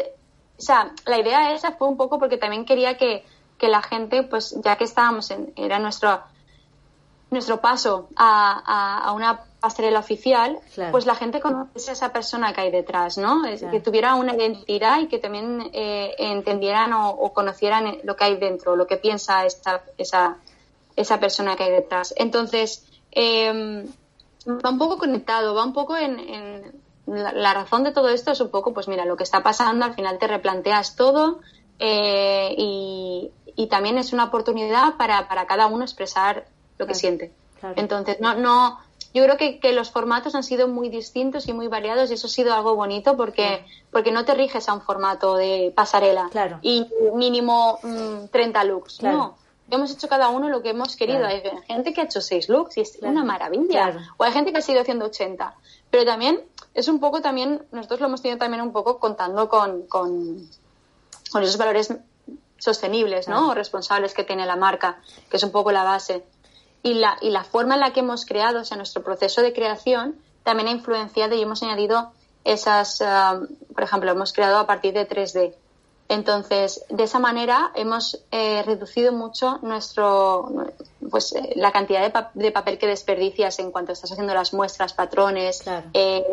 o sea, la idea esa fue un poco porque también quería que, que la gente, pues ya que estábamos en, era nuestro, nuestro paso a, a, una pasarela oficial, pues la gente conociese a esa persona que hay detrás, ¿no? Que tuviera una identidad y que también eh, entendieran o, conocieran lo que hay dentro, lo que piensa esta, esa, esa persona que hay detrás. Entonces, em, va un poco conectado, va un poco en, la, razón de todo esto es un poco, pues mira, lo que está pasando, al final te replanteas todo eh, y, también es una oportunidad para, para cada uno expresar lo que siente. Entonces, no, no, yo creo que, que, los formatos han sido muy distintos y muy variados y eso ha sido algo bonito porque, porque no te riges a un formato de pasarela y mínimo 30 mm, looks. No, hemos hecho cada uno lo que hemos querido. Hay gente que ha hecho seis looks y es una maravilla. O hay gente que ha sido haciendo 80. Pero también es un poco también, nosotros lo hemos tenido también un poco contando con, con, con esos valores sostenibles, ¿no? O responsables que tiene la marca, que es un poco la base. Y la, y la forma en la que hemos creado, o sea, nuestro proceso de creación también ha influenciado y hemos añadido esas, ah, por ejemplo, hemos creado a partir de 3D. Entonces, de esa manera hemos eh, reducido mucho nuestro, pues, eh, la cantidad de, papel que desperdicias en cuanto estás haciendo las muestras, patrones, eh,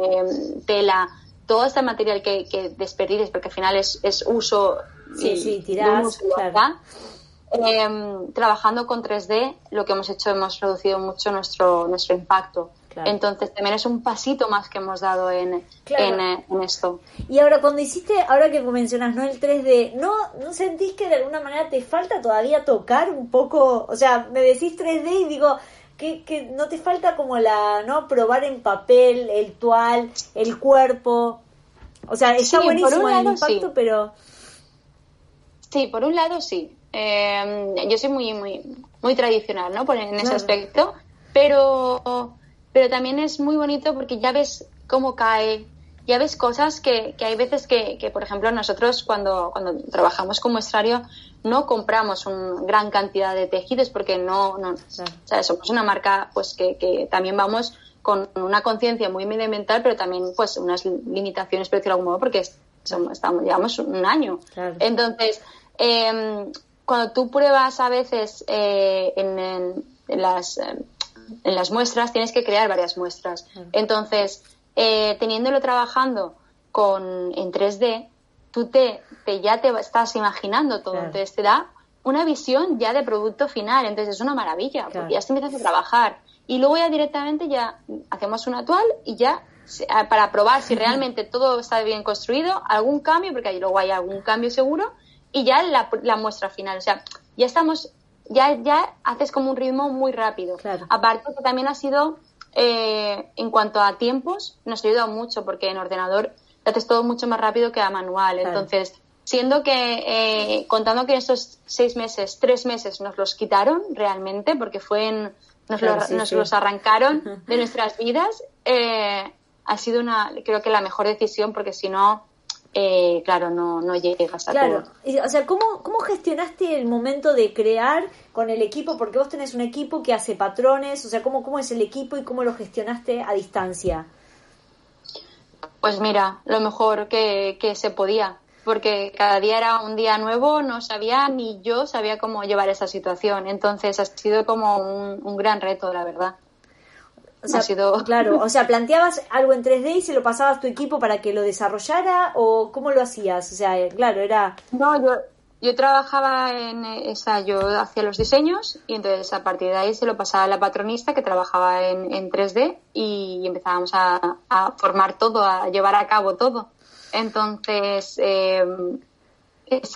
tela, todo este material que, que desperdicies, porque al final es, es uso. Sí, sí, tiras, em, trabajando con 3D, lo que hemos hecho, hemos reducido mucho nuestro, nuestro impacto. Entonces también es un pasito más que hemos dado en, eh, en, esto. Y ahora cuando hiciste, ahora que mencionas, ¿no? El 3D, ¿no, ¿no sentís que de alguna manera te falta todavía tocar un poco? O sea, me decís 3D y digo, que, que no te falta como la, ¿no? Probar en papel, el tual, el cuerpo. O sea, está buenísimo el impacto, pero... Sí, por un lado sí. Eh, yo soy muy, muy, muy tradicional, ¿no? En ese aspecto. Pero pero también es muy bonito porque ya ves cómo cae, ya ves cosas que, que hay veces que, que, por ejemplo, nosotros cuando, cuando trabajamos con muestrario no compramos una gran cantidad de tejidos porque no, no o sea, somos una marca pues que, que también vamos con una conciencia muy medioambiental, pero también pues unas limitaciones, por decirlo de algún modo, porque estamos, llevamos un año. Entonces, eh, cuando tú pruebas a veces eh, en, en, las... Eh, en las muestras tienes que crear varias muestras. Entonces, eh, teniéndolo trabajando con, en 3D, tú te, te, ya te estás imaginando todo. Entonces te da una visión ya de producto final. Entonces es una maravilla, porque ya te empiezas a trabajar. Y luego ya directamente ya hacemos una actual y ya para probar si realmente todo está bien construido, algún cambio, porque ahí luego hay algún cambio seguro, y ya la, la muestra final. O sea, ya estamos ya, ya haces como un ritmo muy rápido. Aparte que también ha sido, eh, en cuanto a tiempos, nos ha ayudado mucho porque en ordenador haces todo mucho más rápido que a manual. Entonces, siendo que, eh, contando que en estos seis meses, tres meses nos los quitaron realmente, porque fue en, nos, los arrancaron de nuestras vidas, eh, ha sido una, creo que la mejor decisión porque si no, eh, claro, no, no llegas a claro. O sea, ¿cómo, ¿cómo gestionaste el momento de crear con el equipo? Porque vos tenés un equipo que hace patrones, o sea, ¿cómo, cómo es el equipo y cómo lo gestionaste a distancia? Pues mira, lo mejor que, que se podía, porque cada día era un día nuevo, no sabía ni yo sabía cómo llevar esa situación. Entonces ha sido como un, un gran reto, la verdad. O sea, Claro, o sea, ¿planteabas algo en 3D y se lo pasabas a tu equipo para que lo desarrollara o cómo lo hacías? O sea, eh, claro, era... No, yo, yo trabajaba en esa, yo hacía los diseños y entonces a partir de ahí se lo pasaba a la patronista que trabajaba en, en 3D y empezábamos a, a, formar todo, a llevar a cabo todo. Entonces, eh,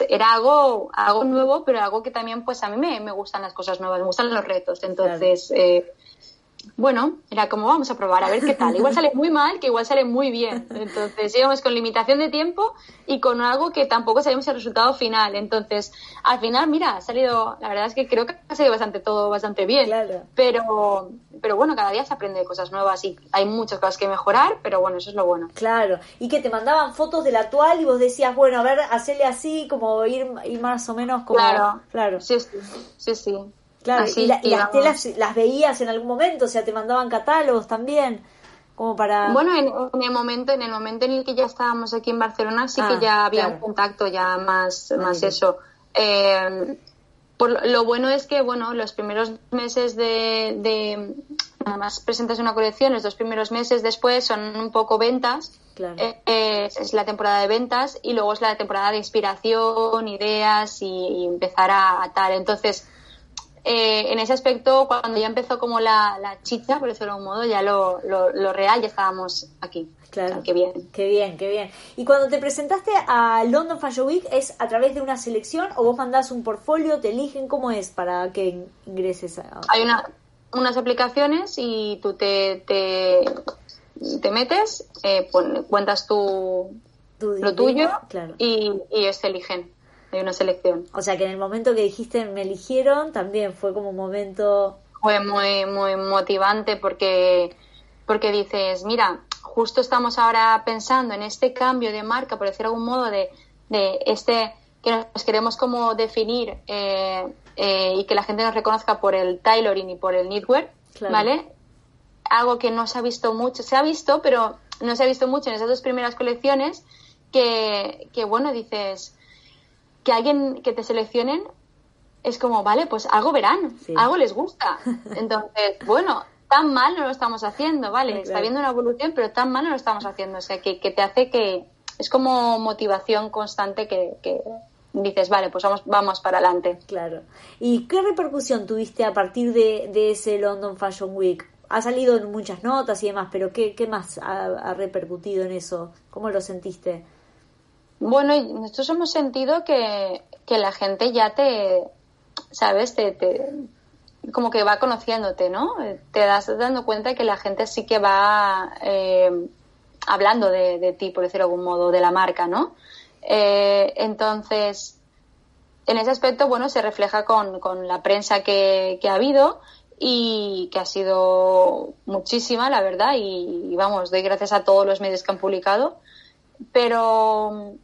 era algo, algo nuevo, pero algo que también pues a mí me, me gustan las cosas nuevas, me gustan los retos. Entonces, eh, bueno, era como vamos a probar a ver qué tal. Igual sale muy mal, que igual sale muy bien. Entonces íbamos con limitación de tiempo y con algo que tampoco sabíamos el resultado final. Entonces, al final, mira, ha salido, la verdad es que creo que ha salido bastante todo bastante bien. Pero, pero bueno, cada día se aprende cosas nuevas y hay muchas cosas que mejorar, pero bueno, eso es lo bueno. Claro. Y que te mandaban fotos del actual y vos decías, bueno, a ver, hacerle así, como ir, ir más o menos como. Claro. Claro. Sí, sí, sí. sí. Claro, Así y, la- y las telas las veías en algún momento, o sea, te mandaban catálogos también, como para... Bueno, en, en el momento, en el momento en el que ya estábamos aquí en Barcelona, sí Ah, que ya había claro. un contacto ya más, más Vale. eso. Eh, por lo, bueno es que, bueno, los primeros meses de, de además presentas una colección, los dos primeros meses después son un poco ventas. Claro. Eh, eh, es la temporada de ventas y luego es la temporada de inspiración, ideas y, y empezar a, a tal. Entonces, eh, en ese aspecto, cuando ya empezó como la, la chicha, por decirlo de algún modo, ya lo, lo, lo real, ya estábamos aquí. Claro. O sea, qué bien. Qué bien, qué bien. Y cuando te presentaste a London Fashion Week, ¿es a través de una selección o vos mandás un portfolio, te eligen? ¿Cómo es para que ingreses a...? Hay una, unas aplicaciones y tú te, te, te metes, eh, pon- cuentas tu, tu lo tuyo Claro. y, y ellos te eligen. Hay una selección. O sea que en el momento que dijiste me eligieron, también fue como un momento... fue muy muy motivante porque porque dices mira justo estamos ahora pensando en este cambio de marca por decir de algún modo de, de este que nos queremos como definir eh, eh, y que la gente nos reconozca por el tailoring y por el knitwear Claro. vale algo que no se ha visto mucho se ha visto pero no se ha visto mucho en esas dos primeras colecciones que, que bueno dices que alguien que te seleccionen es como, vale, pues algo verán, Sí. algo les gusta. Entonces, bueno, tan mal no lo estamos haciendo, vale, Claro. está habiendo una evolución, pero tan mal no lo estamos haciendo. O sea, que, que te hace que es como motivación constante que, que dices, vale, pues vamos, vamos para adelante. Claro. ¿Y qué repercusión tuviste a partir de, de ese London Fashion Week? Ha salido en muchas notas y demás, pero ¿qué, qué más ha, ha repercutido en eso? ¿Cómo lo sentiste? Bueno, nosotros hemos sentido que, que la gente ya te, ¿sabes? Te, te- como que va conociéndote, ¿no? Te das dando cuenta que la gente sí que va eh, hablando de, de ti, por decirlo de algún modo, de la marca, ¿no? Eh, entonces, en ese aspecto, bueno, se refleja con, con la prensa que, que ha habido y que ha sido muchísima, la verdad, y, y vamos, doy gracias a todos los medios que han publicado, pero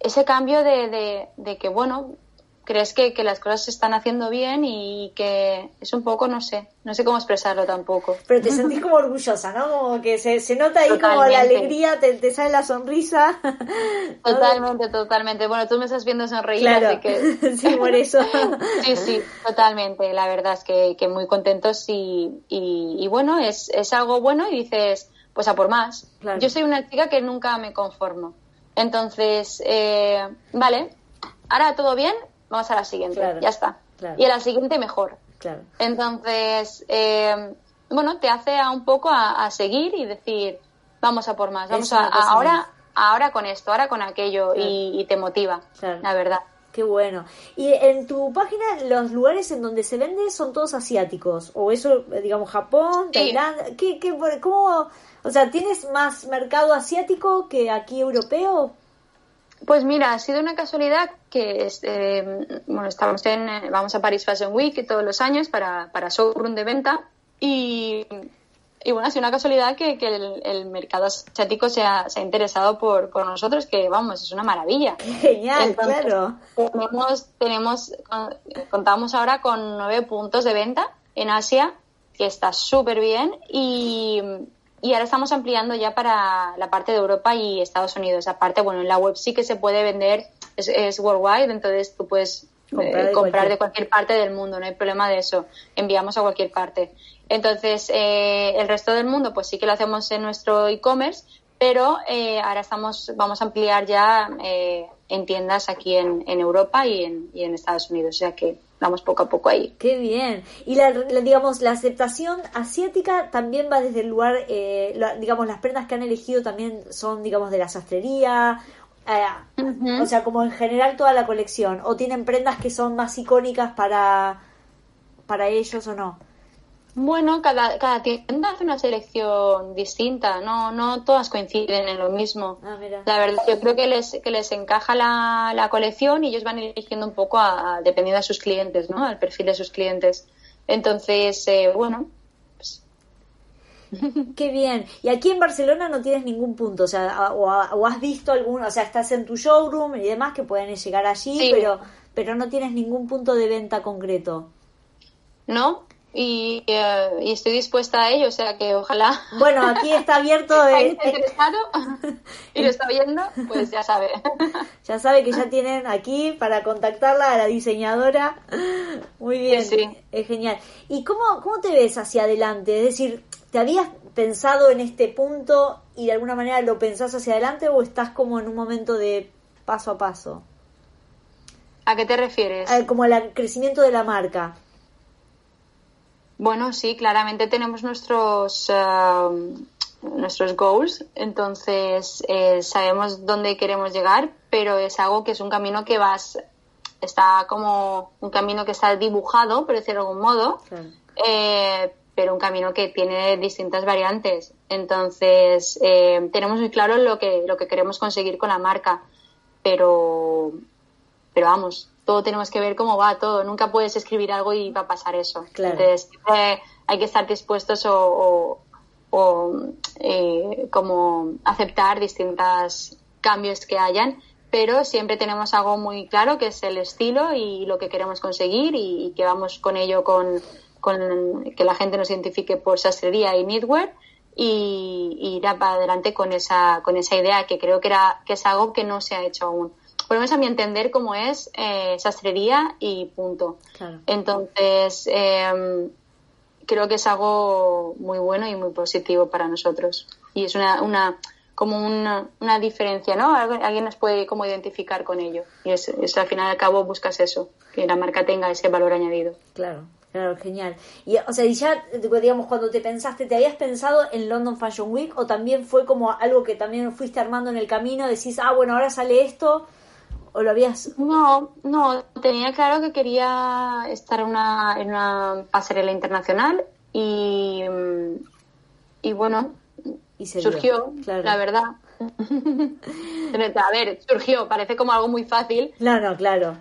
ese cambio de, de, de que, bueno, crees que, que las cosas se están haciendo bien y que es un poco, no sé, no sé cómo expresarlo tampoco. Pero te sentís como orgullosa, ¿no? Como que se, se nota ahí como la alegría, te, te sale la sonrisa. Totalmente, totalmente. Bueno, tú me estás viendo sonreír, Claro, así que... sí, por eso. Sí, sí, totalmente. La verdad es que, que muy contentos y, y, y bueno, es, es algo bueno y dices, pues a por más. Claro. Yo soy una chica que nunca me conformo. Entonces, eh, vale, ahora todo bien, vamos a la siguiente, Claro, ya está. claro. Y a la siguiente mejor. Claro. Entonces, eh, bueno, te hace a un poco a, a seguir y decir, vamos a por más, vamos a, a- a mí. ahora, ahora con esto, ahora con aquello y, y te motiva, la verdad. Qué bueno. Y en tu página, los lugares en donde se vende son todos asiáticos. O eso, digamos, Japón, Sí. Tailandia. ¿Qué, qué, ¿Cómo? O sea, ¿tienes más mercado asiático que aquí europeo? Pues mira, ha sido una casualidad que este, bueno, estamos en, eh, vamos a Paris Fashion Week todos los años para, para showroom de venta y, y bueno, ha sido una casualidad que, que el, el mercado asiático se ha, se ha interesado por, por nosotros, que vamos, es una maravilla. Genial, Entonces, claro. Tenemos, tenemos, con- contamos ahora con nueve puntos de venta en Asia, que está súper bien, y, y ahora estamos ampliando ya para la parte de Europa y Estados Unidos. Aparte, bueno, en la web sí que se puede vender, es, es worldwide, entonces tú puedes Comprar eh, de comprar cualquier- de cualquier parte del mundo, no hay problema de eso. Enviamos a cualquier parte. Entonces, eh, el resto del mundo, pues sí que lo hacemos en nuestro e-commerce, pero eh, ahora estamos, vamos a ampliar ya eh, en tiendas aquí en, en Europa y en, y en Estados Unidos. O sea que vamos poco a poco ahí. Qué bien. Y la, la- digamos, la aceptación asiática también va desde el lugar, eh, la- digamos, las prendas que han elegido también son, digamos, de la sastrería. eh. O sea, como en general toda la colección. O tienen prendas que son más icónicas para, para ellos o no. Bueno, cada, cada tienda hace una selección distinta, no, no todas coinciden en lo mismo. Ah. La verdad, yo creo que les, que les encaja la, la colección y ellos van eligiendo un poco a, a- dependiendo de sus clientes, ¿no? Al perfil de sus clientes. Entonces, eh, bueno, pues, Qué bien. Y aquí en Barcelona no tienes ningún punto, o sea, o, has visto algún, o sea, estás en tu showroom y demás que pueden llegar allí, Sí. pero pero no tienes ningún punto de venta concreto. ¿no? Y, eh, y estoy dispuesta a ello, o sea que ojalá. Bueno, aquí está abierto. De, interesado y lo está viendo, pues ya sabe. Ya sabe que ya tienen aquí para contactarla a la diseñadora. Muy bien, Sí. es genial. ¿Y cómo, cómo te ves hacia adelante? Es decir, ¿te habías pensado en este punto y de alguna manera lo pensás hacia adelante o estás como en un momento de paso a paso? ¿A qué te refieres? Ah, Como el crecimiento de la marca. Bueno, sí, claramente tenemos nuestros eh, nuestros goals, entonces eh, sabemos dónde queremos llegar, pero es algo que es un camino que vas está como un camino que está dibujado, por decirlo de algún modo, eh, pero un camino que tiene distintas variantes. Entonces eh, tenemos muy claro lo que lo que queremos conseguir con la marca, pero pero vamos, todo tenemos que ver cómo va todo. Nunca puedes escribir algo y va a pasar eso. Claro. Entonces, siempre hay que estar dispuestos o, o- o, eh, como aceptar distintos cambios que hayan, pero siempre tenemos algo muy claro que es el estilo y lo que queremos conseguir y, y que vamos con ello con, con que la gente nos identifique por sastrería y knitwear y, y ir para adelante con esa con esa idea que creo que era que es algo que no se ha hecho aún por lo menos a mi entender cómo es eh, sastrería y punto Claro. entonces eh, creo que es algo muy bueno y muy positivo para nosotros y es una, una como una, una diferencia no Algu- alguien nos puede como identificar con ello y es, es al final y al cabo buscas eso que la marca tenga ese valor añadido Claro, claro, genial. Y, o sea, y ya, digamos, cuando te pensaste, ¿te habías pensado en London Fashion Week o también fue como algo que también fuiste armando en el camino? Decís, ah, bueno, ahora sale esto, o lo habías... No, no, tenía claro que quería estar en una, en una pasarela internacional y, y bueno, Y se dio, surgió, claro. la verdad. A ver, surgió, parece como algo muy fácil. No, no, claro.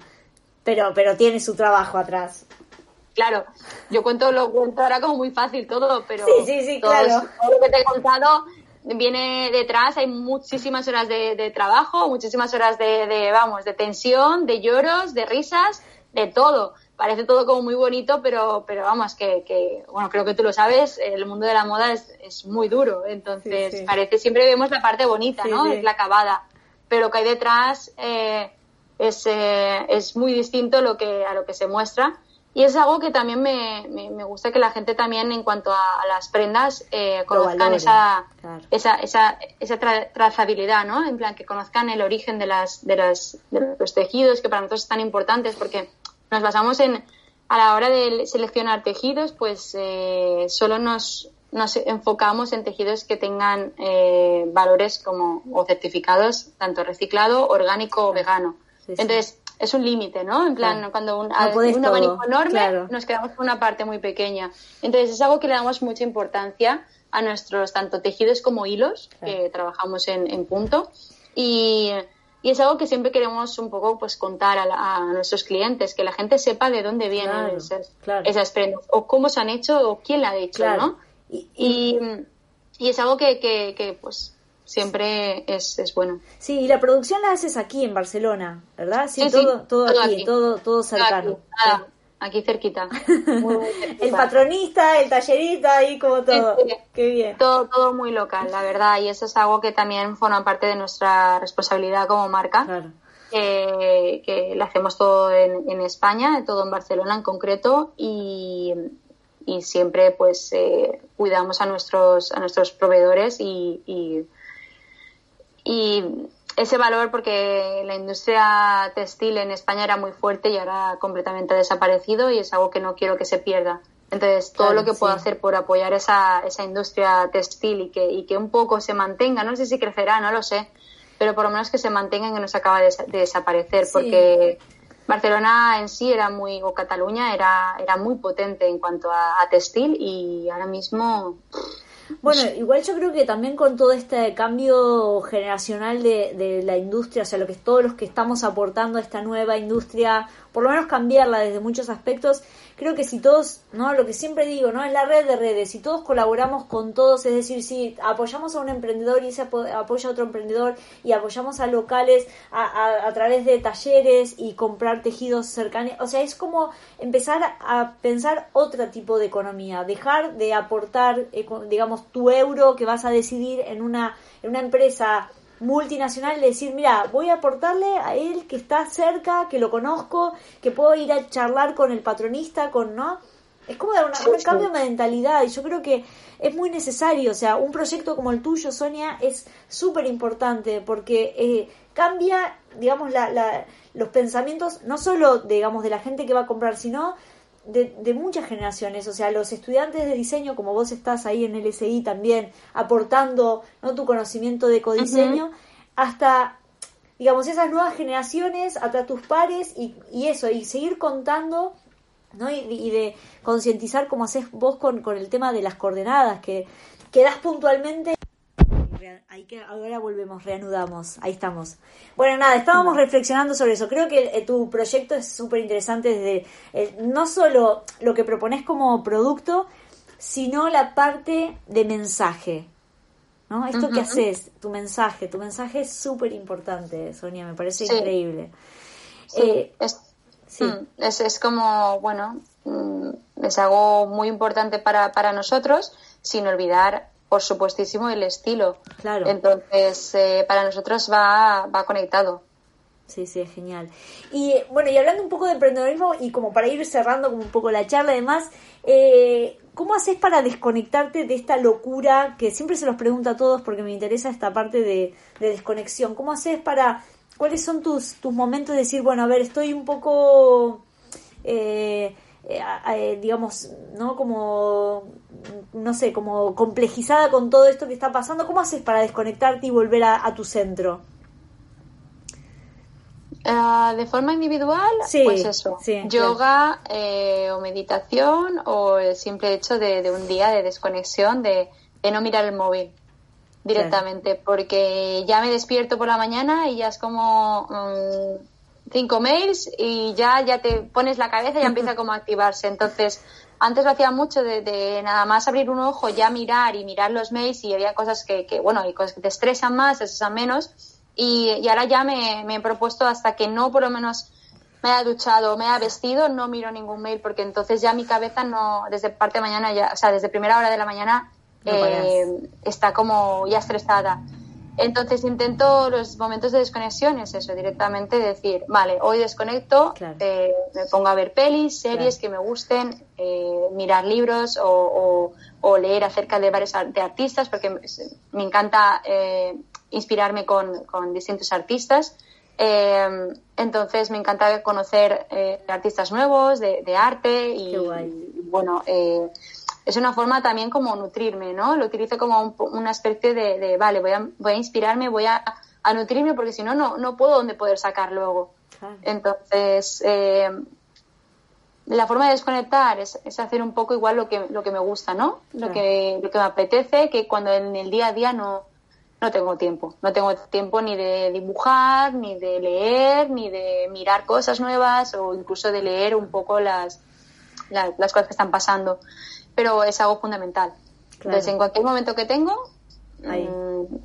Pero, pero tiene su trabajo atrás. Claro, yo cuento lo cuento ahora como muy fácil todo, pero Sí, sí, sí, todo claro. todo lo que te he contado viene detrás, hay muchísimas horas de, de trabajo, muchísimas horas de, de, vamos, de tensión, de lloros, de risas, de todo. Parece todo como muy bonito, pero, pero vamos, que, que, bueno, creo que tú lo sabes, el mundo de la moda es, es muy duro, entonces Sí, sí. parece, siempre vemos la parte bonita, Sí, ¿no? Es la acabada, pero lo que hay detrás eh, es, eh, es muy distinto lo que, a lo que se muestra. Y es algo que también me, me, me gusta que la gente también en cuanto a, a las prendas eh, conozcan valore, esa, claro. esa, esa, esa tra- trazabilidad, ¿no? En plan, que conozcan el origen de, las, de, las, de los tejidos, que para nosotros es tan importantes porque nos basamos en, a la hora de seleccionar tejidos, pues eh, solo nos, nos enfocamos en tejidos que tengan eh, valores como o certificados, tanto reciclado, orgánico o vegano. Sí, sí. Entonces, es un límite, ¿no? En plan, Claro. cuando un, No un todo, abanico enorme, claro. nos quedamos con una parte muy pequeña. Entonces, es algo que le damos mucha importancia a nuestros tanto tejidos como hilos, Claro. que trabajamos en, en punto. Y, y es algo que siempre queremos un poco pues contar a, la- a nuestros clientes, que la gente sepa de dónde vienen esas, esas prendas, o cómo se han hecho, o quién la ha hecho. ¿no? Y, Y, y es algo que, que, que, pues siempre es, es bueno. sí, y la producción la haces aquí en Barcelona, ¿verdad? Sí, Sí, sí, todo, todo, aquí, aquí. todo, todo cercano. Aquí, nada, aquí cerquita. Muy, muy cerquita. El patronista, el tallerito, ahí como todo. Sí. Qué bien. Todo, todo muy local, la verdad, y eso es algo que también forma parte de nuestra responsabilidad como marca, Claro. que, que lo hacemos todo en, en España, todo en Barcelona en concreto, y, y siempre pues eh, cuidamos a nuestros, a nuestros proveedores y, y, y ese valor porque la industria textil en España era muy fuerte y ahora ha completamente desaparecido y es algo que no quiero que se pierda. Entonces, todo Claro, lo que puedo sí. hacer por apoyar esa, esa industria textil y que, y que un poco se mantenga, no sé si crecerá, no lo sé, pero por lo menos que se mantenga y que no se acaba de, de desaparecer, Sí. porque Barcelona en sí era muy, o Cataluña era, era muy potente en cuanto a, a textil y ahora mismo Bueno, igual yo creo que también con todo este cambio generacional de, de la industria, o sea, lo que todos los que estamos aportando a esta nueva industria, por lo menos cambiarla desde muchos aspectos, creo que si todos, ¿no? Lo que siempre digo, ¿no? Es la red de redes, si todos colaboramos con todos, es decir, si apoyamos a un emprendedor y se apoya a otro emprendedor y apoyamos a locales a, a, través de talleres y comprar tejidos cercanos, o sea, es como empezar a pensar otro tipo de economía, dejar de aportar, eh, digamos, tu euro que vas a decidir en una, en una empresa multinacional decir, mira, voy a aportarle a él que está cerca, que lo conozco, que puedo ir a charlar con el patronista, con, ¿no? Es como dar un cambio de mentalidad y yo creo que es muy necesario, o sea, un proyecto como el tuyo, Sonia, es súper importante porque eh, cambia, digamos, la, la, los pensamientos, no solo, digamos, de la gente que va a comprar, sino de, muchas generaciones, o sea, los estudiantes de diseño, como vos estás ahí en el SI también, aportando ¿no? tu conocimiento de codiseño, hasta, digamos, esas nuevas generaciones, hasta tus pares y, y eso, y seguir contando ¿no? Y, de concientizar como haces vos con, con el tema de las coordenadas, que, que das puntualmente ahí que ahora volvemos, reanudamos, ahí estamos. Bueno, nada, estábamos reflexionando sobre eso. Creo que eh, tu proyecto es súper interesante desde eh, no solo lo que propones como producto, sino la parte de mensaje. ¿No? Esto que haces, tu mensaje, tu mensaje es súper importante, Sonia, me parece increíble. Eh, es, mm, es, es, como, bueno, mm, es algo muy importante para, para nosotros, sin olvidar por supuestísimo, el estilo. Claro. Entonces, eh, para nosotros va, va conectado. Sí, sí, es genial. Y bueno, y hablando un poco de emprendedorismo y como para ir cerrando como un poco la charla, además, eh, ¿cómo haces para desconectarte de esta locura que siempre se los pregunto a todos porque me interesa esta parte de, de desconexión? ¿Cómo haces para, cuáles son tus, tus momentos de decir, bueno, a ver, estoy un poco... Eh, eh, eh, digamos, ¿no? Como, no sé, como complejizada con todo esto que está pasando. ¿Cómo haces para desconectarte y volver a, tu centro? Ah, de forma individual, pues eso, yoga eh, o meditación o el simple hecho de, un día de desconexión, de, no mirar el móvil directamente, porque ya me despierto por la mañana y ya es como... Mm, cinco mails y ya, ya te pones la cabeza y ya empieza como a activarse. Entonces, antes lo hacía mucho de, nada más abrir un ojo, ya mirar y mirar los mails y había cosas que, que bueno, y cosas que te estresan más, te estresan menos. Y, y ahora ya me, me, he propuesto hasta que no por lo menos me haya duchado, me haya vestido, no miro ningún mail porque entonces ya mi cabeza no, desde parte de mañana ya, o sea, desde primera hora de la mañana eh, está como ya estresada. Entonces intento los momentos de desconexión, es eso, directamente decir, vale, hoy desconecto, eh, me pongo a ver pelis, series que me gusten, eh, mirar libros o, leer acerca de varios de artistas, porque me encanta eh, inspirarme con, distintos artistas. entonces me encanta conocer artistas nuevos de, arte y, y bueno, es una forma también como nutrirme, ¿no? Lo utilizo como una especie de, vale, voy a, voy a inspirarme, voy a, nutrirme porque si no, no puedo dónde poder sacar luego. Entonces, eh, la forma de desconectar es, hacer un poco igual lo que, lo que me gusta, ¿no? Lo, que, lo que me apetece, que cuando en el día a día no, no tengo tiempo. No tengo tiempo ni de dibujar, ni de leer, ni de mirar cosas nuevas o incluso de leer un poco las, las, las cosas que están pasando pero es algo fundamental. Entonces, en cualquier momento que tengo, mm,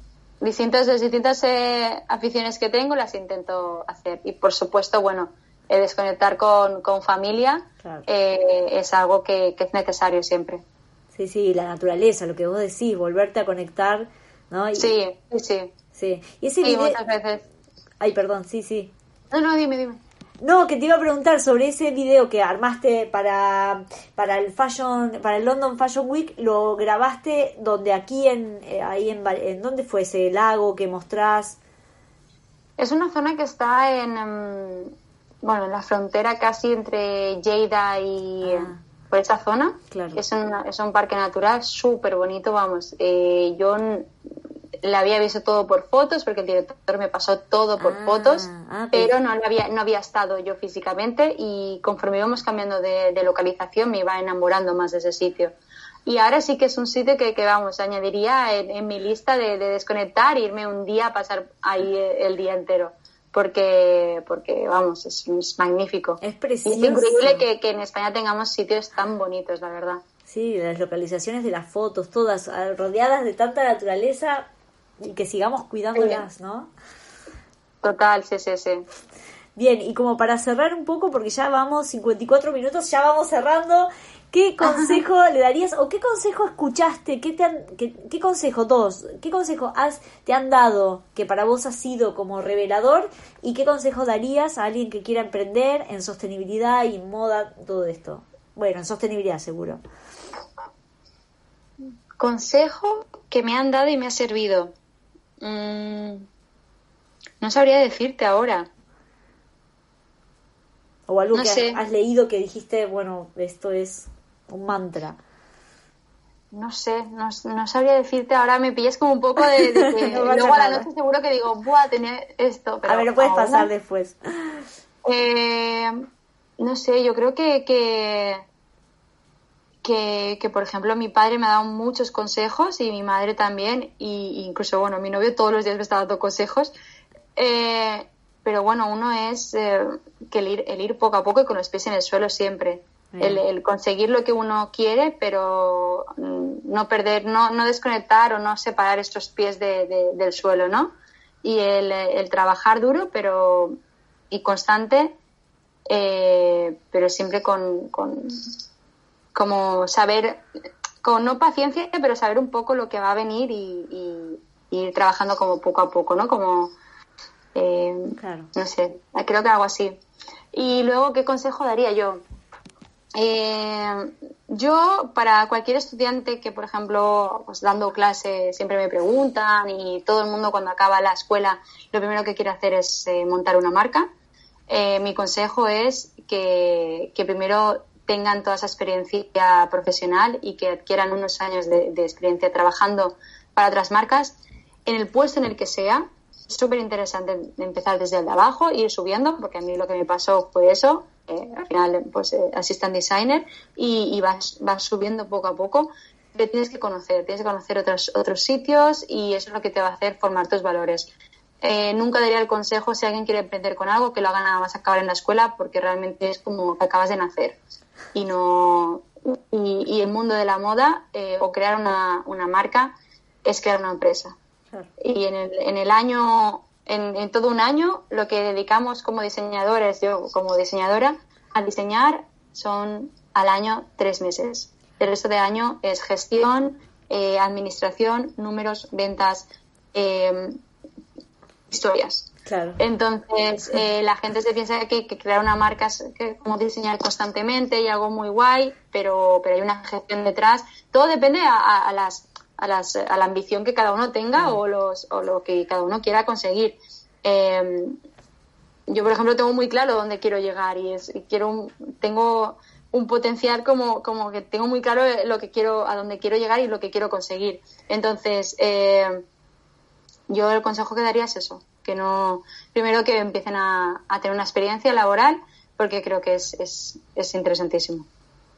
distintas, distintas eh, aficiones que tengo las intento hacer. Y por supuesto, bueno, desconectar con, con familia eh, es algo que, es necesario siempre. Sí, sí, la naturaleza, lo que vos decís, volverte a conectar, ¿no? sí, sí, sí. Y ese muchas veces. Ay, perdón, sí, sí. No, no, dime, dime. No, que te iba a preguntar sobre ese video que armaste para, para el Fashion, para el London Fashion Week, lo grabaste donde aquí en, eh, ahí en, en ¿dónde fue ese lago que mostrás? Es una zona que está en, em, bueno, en la frontera casi entre Lleida y ah. por esa zona. Claro. Es, es un parque natural súper bonito, vamos. Eh, yo la había visto todo por fotos, porque el director me pasó todo por ah, fotos, ah, pero no había, no había estado yo físicamente y conforme íbamos cambiando de, localización me iba enamorando más de ese sitio. Y ahora sí que es un sitio que, que vamos, añadiría en, mi lista de, desconectar e irme un día a pasar ahí el día entero. porque, porque vamos, es, magnífico. Es precioso. es increíble que, que en España tengamos sitios tan bonitos, la verdad. Sí, las localizaciones de las fotos, todas ah, rodeadas de tanta naturaleza y que sigamos cuidándolas, ¿no? Total, sí, sí, sí. Bien, y como para cerrar un poco, porque ya vamos 54 minutos, ya vamos cerrando, ¿qué consejo le darías o qué consejo escuchaste? ¿Qué, te han, qué, consejo, dos, qué consejo has, te han dado que para vos ha sido como revelador y qué consejo darías a alguien que quiera emprender en sostenibilidad y moda, todo esto? Bueno, en sostenibilidad seguro. Consejo que me han dado y me ha servido. Mm, no sabría decirte ahora. O algo que has leído que dijiste, bueno, esto es un mantra. No sé, no, sabría decirte. Ahora me pillas como un poco de, luego a la noche seguro que digo, buah, tenía esto. a ver, lo puedes pasar después. Eh, no sé, yo creo que, que que, por ejemplo, mi padre me ha dado muchos consejos y mi madre también, y incluso, bueno, mi novio todos los días me está dando consejos. Eh, pero bueno, uno es eh, que el ir, el ir poco a poco y con los pies en el suelo siempre. El, conseguir lo que uno quiere, pero mm, no perder, no, no desconectar o no separar estos pies del suelo, ¿no? Y el, el, trabajar duro, pero y constante, eh, pero siempre con, con, como saber, con no paciencia, pero saber un poco lo que va a venir y, ir trabajando como poco a poco, ¿no? Como, eh, no sé, creo que algo así. Y luego, ¿qué consejo daría yo? Eh, yo, para cualquier estudiante que, por ejemplo, pues dando clase siempre me preguntan y todo el mundo cuando acaba la escuela lo primero que quiere hacer es eh, montar una marca, mi consejo es que, que primero tengan toda esa experiencia profesional y que adquieran unos años de, experiencia trabajando para otras marcas en el puesto en el que sea. Es súper interesante empezar desde el de abajo, ir subiendo, porque a mí lo que me pasó fue eso. Al final, pues, eh, designer y, vas, vas subiendo poco a poco. Te tienes que conocer, tienes que conocer otros, otros sitios y eso es lo que te va a hacer formar tus valores. Eh, nunca daría el consejo si alguien quiere emprender con algo que lo haga nada más acabar en la escuela porque realmente es como que acabas de nacer y no y, el mundo de la moda eh, o crear una, una, marca es crear una empresa. Y en el, en el año en, todo un año lo que dedicamos como diseñadores yo como diseñadora a diseñar son al año tres meses. El resto de año es gestión eh, administración números ventas eh, historias entonces, eh, la gente se piensa que, crear una marca es como diseñar constantemente y algo muy guay, pero, pero hay una gestión detrás. Todo depende a, las, a, las, a la ambición que cada uno tenga o, los, o lo que cada uno quiera conseguir. Em, yo, por ejemplo, tengo muy claro dónde quiero llegar y, es, quiero tengo un potencial como, como que tengo muy claro lo que quiero, a dónde quiero llegar y lo que quiero conseguir. Entonces, eh, yo el consejo que daría es eso, que no, primero que empiecen a, tener una experiencia laboral, porque creo que es, es, es interesantísimo.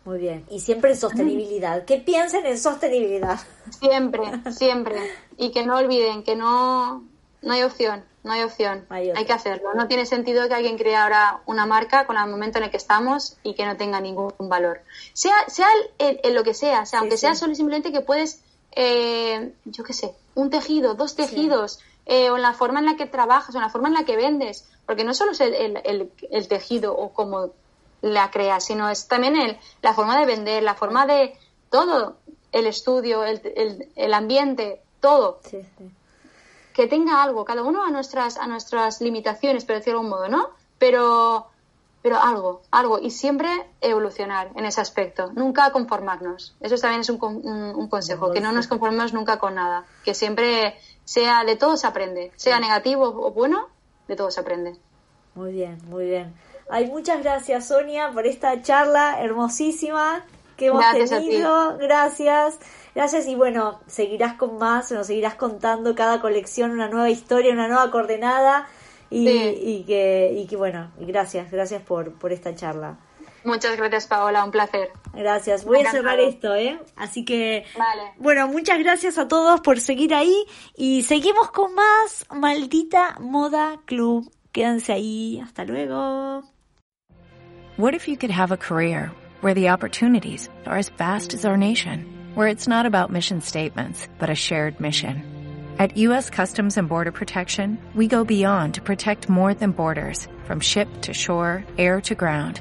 Muy bien. Y siempre en sostenibilidad. ¿Qué piensen en sostenibilidad? Siempre, siempre. Y que no olviden que no, no hay opción, no hay opción. Hay, que hacerlo. No tiene sentido que alguien cree ahora una marca con el momento en el que estamos y que no tenga ningún valor. Sea, sea en, lo que sea, sea aunque sea solo simplemente que puedes, eh, yo qué sé, un tejido, dos tejidos, eh, o en la forma en la que trabajas, o en la forma en la que vendes, porque no solo es el, el, tejido o cómo la creas, sino es también el, la forma de vender, la forma de todo, el estudio, el, el ambiente, todo. Que tenga algo, cada uno a nuestras, a nuestras limitaciones, pero de algún modo, ¿no? Pero, pero algo, algo, y siempre evolucionar en ese aspecto, nunca conformarnos. Eso también es un, un consejo, que no nos conformemos nunca con nada, que siempre sea de todo se aprende, sea negativo o bueno, de todo se aprende. Muy bien, muy bien. Ay, muchas gracias Sonia por esta charla hermosísima que hemos tenido. Gracias. Gracias y bueno, seguirás con más, nos seguirás contando cada colección una nueva historia, una nueva coordenada y, y que, y que bueno, gracias, gracias por, por esta charla. Muchas gracias, Paola, un placer. Gracias. Voy a cerrar esto, ¿eh? Así que, bueno, muchas gracias a todos por seguir ahí y seguimos con más Maldita Moda Club. Quédense ahí. Hasta luego. What if you could have a career where the opportunities are as vast as our nation, where it's not about mission statements, but a shared mission? At U.S. Customs and Border Protection, we go beyond to protect more than borders, from ship to shore, air to ground,